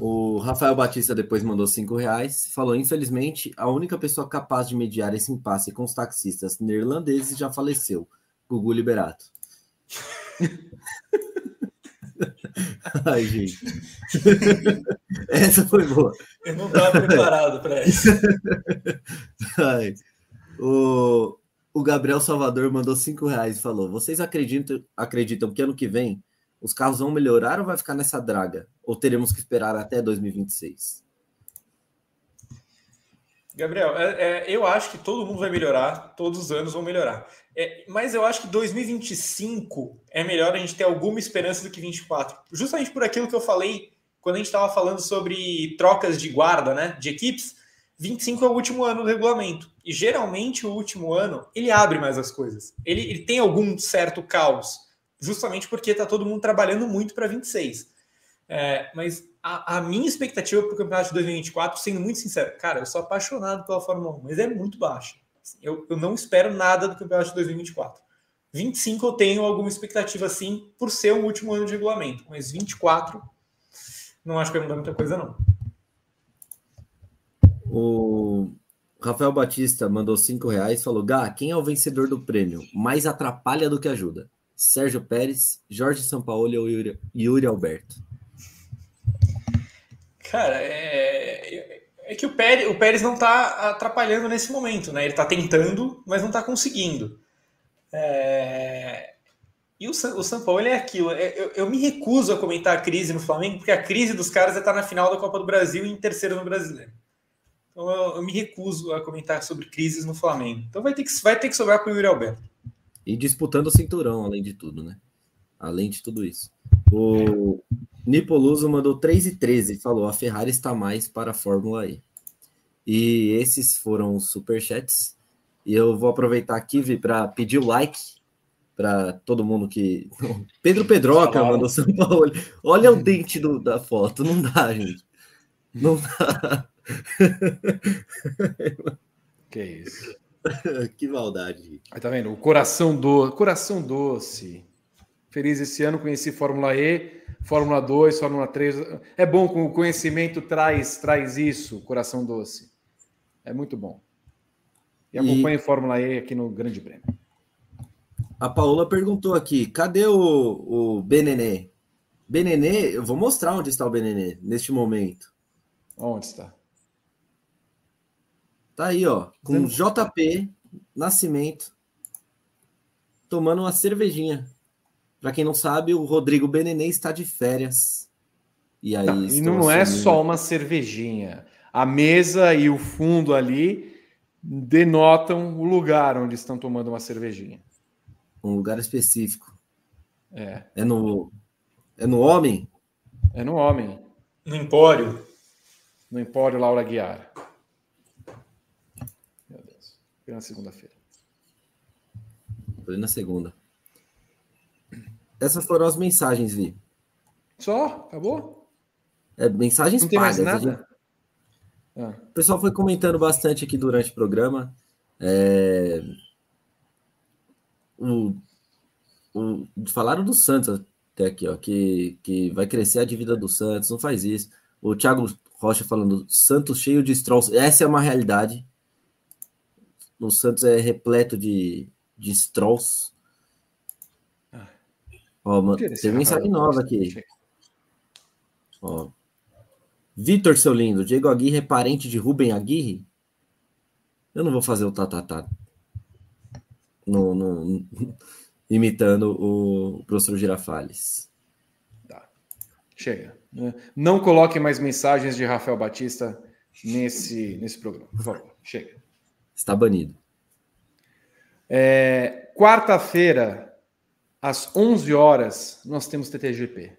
O Rafael Batista depois mandou 5 reais. Falou: Infelizmente, a única pessoa capaz de mediar esse impasse com os taxistas neerlandeses já faleceu. Gugu Liberato. Ai, gente. Essa foi boa. Eu não estava preparado para isso. Ai. O, o Gabriel Salvador mandou 5 reais e falou: Vocês acreditam, acreditam que ano que vem os carros vão melhorar ou vai ficar nessa draga? Ou teremos que esperar até 2026? Gabriel, é- é, eu acho que todo mundo vai melhorar, todos os anos vão melhorar. É, mas eu acho que 2025 é melhor a gente ter alguma esperança do que 24. Justamente por aquilo que eu falei quando a gente estava falando sobre trocas de guarda, né? De equipes. 25 é o último ano do regulamento. E geralmente o último ano ele abre mais as coisas. Ele, ele tem algum certo caos, justamente porque está todo mundo trabalhando muito para 26. É, mas a, a minha expectativa para o campeonato de 2024, sendo muito sincero, cara, eu sou apaixonado pela Fórmula 1, mas é muito baixa. Assim, Eu, eu não espero nada do campeonato de 2024. 25 eu tenho alguma expectativa sim, por ser o último ano de regulamento, mas 24 não acho que vai mudar muita coisa, não. O Rafael Batista mandou 5 reais falou: Gá, quem é o vencedor do prêmio? Mais atrapalha do que ajuda. Sérgio Pérez, Jorge Sampaoli ou Yuri, Yuri Alberto? Cara, é, é que o Pérez, o Pérez não está atrapalhando nesse momento, né? Ele está tentando, mas não está conseguindo. É, E o, o São Paulo é aquilo. é- Eu, eu me recuso a comentar a crise no Flamengo, porque a crise dos caras é estar na final da Copa do Brasil e em terceiro no Brasileiro. Então eu, eu me recuso a comentar sobre crises no Flamengo. Então vai ter que, vai ter que sobrar para o Yuri Alberto. E disputando o cinturão, além de tudo, né? Além de tudo isso. O Nipoluso mandou 3 e 13 e falou: a Ferrari está mais para a Fórmula E. E esses foram os superchats. E eu vou aproveitar aqui para pedir o like para todo mundo que. Pedro Pedroca mandou São Paulo. Olha o dente do- da foto, não dá, gente. Não dá. Que isso. que maldade. Aí tá vendo? O coração do coração doce. Feliz esse ano, conheci Fórmula E, Fórmula 2, Fórmula 3. É bom com o conhecimento traz traz isso, coração doce. É muito bom. E E- acompanhe Fórmula E aqui no Grande Prêmio. A Paola perguntou aqui: cadê o, o Benenê? Benenê, eu vou mostrar onde está o Benenê neste momento. Onde está? Tá aí, ó, com JP Nascimento tomando uma cervejinha. Para quem não sabe, o Rodrigo Benenê está de férias. E aí Não, e estou não é só uma cervejinha. A mesa e o fundo ali denotam o lugar onde estão tomando uma cervejinha. um lugar específico. É, É no é no homem. é no homem, No Empório. no Empório Laura Guiar. Foi na segunda-feira. Foi na segunda. Essas foram as mensagens, Vi. Só? Acabou? É, mensagens Não tem mais pagas. a gente- nada? Ah, O pessoal foi comentando bastante aqui durante o programa. É, O... o- Falaram do Santos até aqui, ó, que, que vai crescer a dívida do Santos, não faz isso. O Thiago Rocha falando, Santos cheio de strolls. Essa é uma realidade. O Santos é repleto de, de strolls. Ó, mano, tem mensagem nova aqui. Ó. Vitor, seu lindo, Diego Aguirre é parente de Rubem Aguirre? Eu não vou fazer o tatatá. No, no- imitando o professor Girafales. Tá. Chega. Não coloque mais mensagens de Rafael Batista nesse, nesse programa, por favor. Chega. Está banido. É, Quarta-feira, às 11 horas, nós temos TTGP.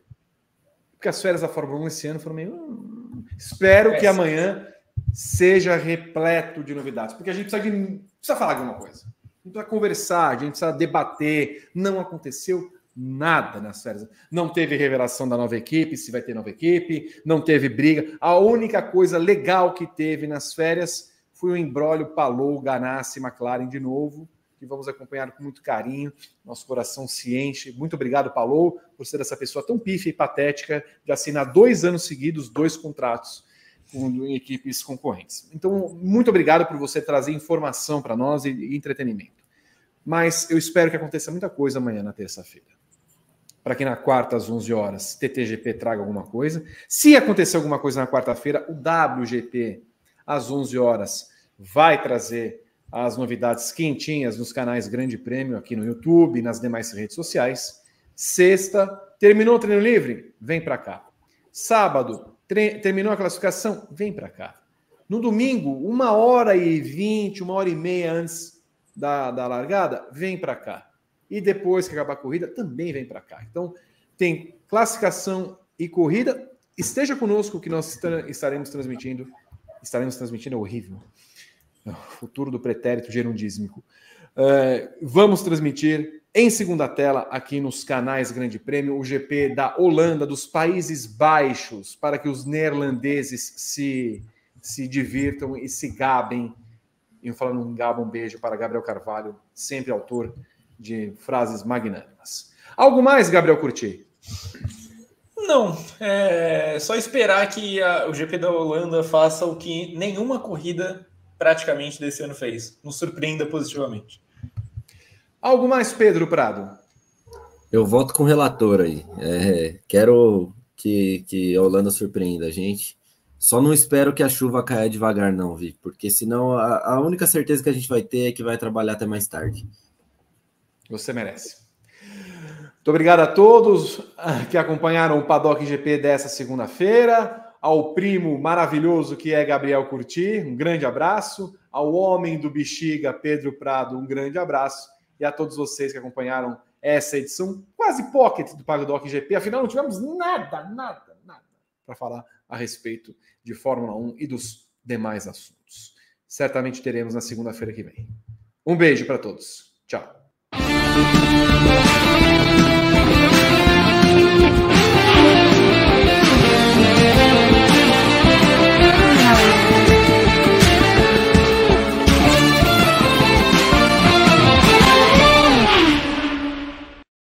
Porque as férias da Fórmula 1 esse ano foram meio. Hum, espero que amanhã seja repleto de novidades. Porque a gente precisa, de, precisa falar de alguma coisa. A gente precisa conversar, a gente precisa debater. Não aconteceu nada nas férias. Não teve revelação da nova equipe, se vai ter nova equipe, não teve briga. A única coisa legal que teve nas férias foi o embrólio Palou, Ganassi, McLaren de novo que vamos acompanhar com muito carinho. Nosso coração se enche. Muito obrigado, Paulo, por ser essa pessoa tão pífia e patética de assinar dois anos seguidos dois contratos com equipes concorrentes. Então, muito obrigado por você trazer informação para nós e entretenimento. Mas eu espero que aconteça muita coisa amanhã na terça-feira. Para que na quarta, às 11 horas, TTGP traga alguma coisa. Se acontecer alguma coisa na quarta-feira, o WGP, às 11 horas, vai trazer as novidades quentinhas nos canais Grande Prêmio aqui no YouTube, nas demais redes sociais. Sexta, terminou o treino livre? Vem para cá. Sábado, terminou a classificação? Vem para cá. No domingo, uma hora e vinte, uma hora e meia antes da, da largada, vem para cá. E depois que acabar a corrida, também vem para cá. Então, tem classificação e corrida. Esteja conosco que nós estaremos transmitindo. Estaremos transmitindo, é horrível futuro do pretérito gerundísmico. Uh, vamos transmitir em segunda tela aqui nos canais Grande Prêmio o GP da Holanda, dos Países Baixos, para que os neerlandeses se, se divirtam e se gabem. E falando um gabo, um beijo para Gabriel Carvalho, sempre autor de frases magnânimas. Algo mais, Gabriel Curti? Não, é só esperar que a, o GP da Holanda faça o que nenhuma corrida praticamente desse ano fez. Nos surpreenda positivamente. Algo mais, Pedro Prado? Eu volto com o relator aí. É, quero que, que a Holanda surpreenda a gente. Só não espero que a chuva caia devagar, não, Vi, porque senão a, a única certeza que a gente vai ter é que vai trabalhar até mais tarde. Você merece. Muito obrigado a todos que acompanharam o Paddock GP dessa segunda-feira ao primo maravilhoso que é Gabriel Curti, um grande abraço, ao homem do Bexiga, Pedro Prado, um grande abraço, e a todos vocês que acompanharam essa edição quase pocket do Pagodoc GP. Afinal, não tivemos nada, nada, nada para falar a respeito de Fórmula 1 e dos demais assuntos. Certamente teremos na segunda-feira que vem. Um beijo para todos. Tchau.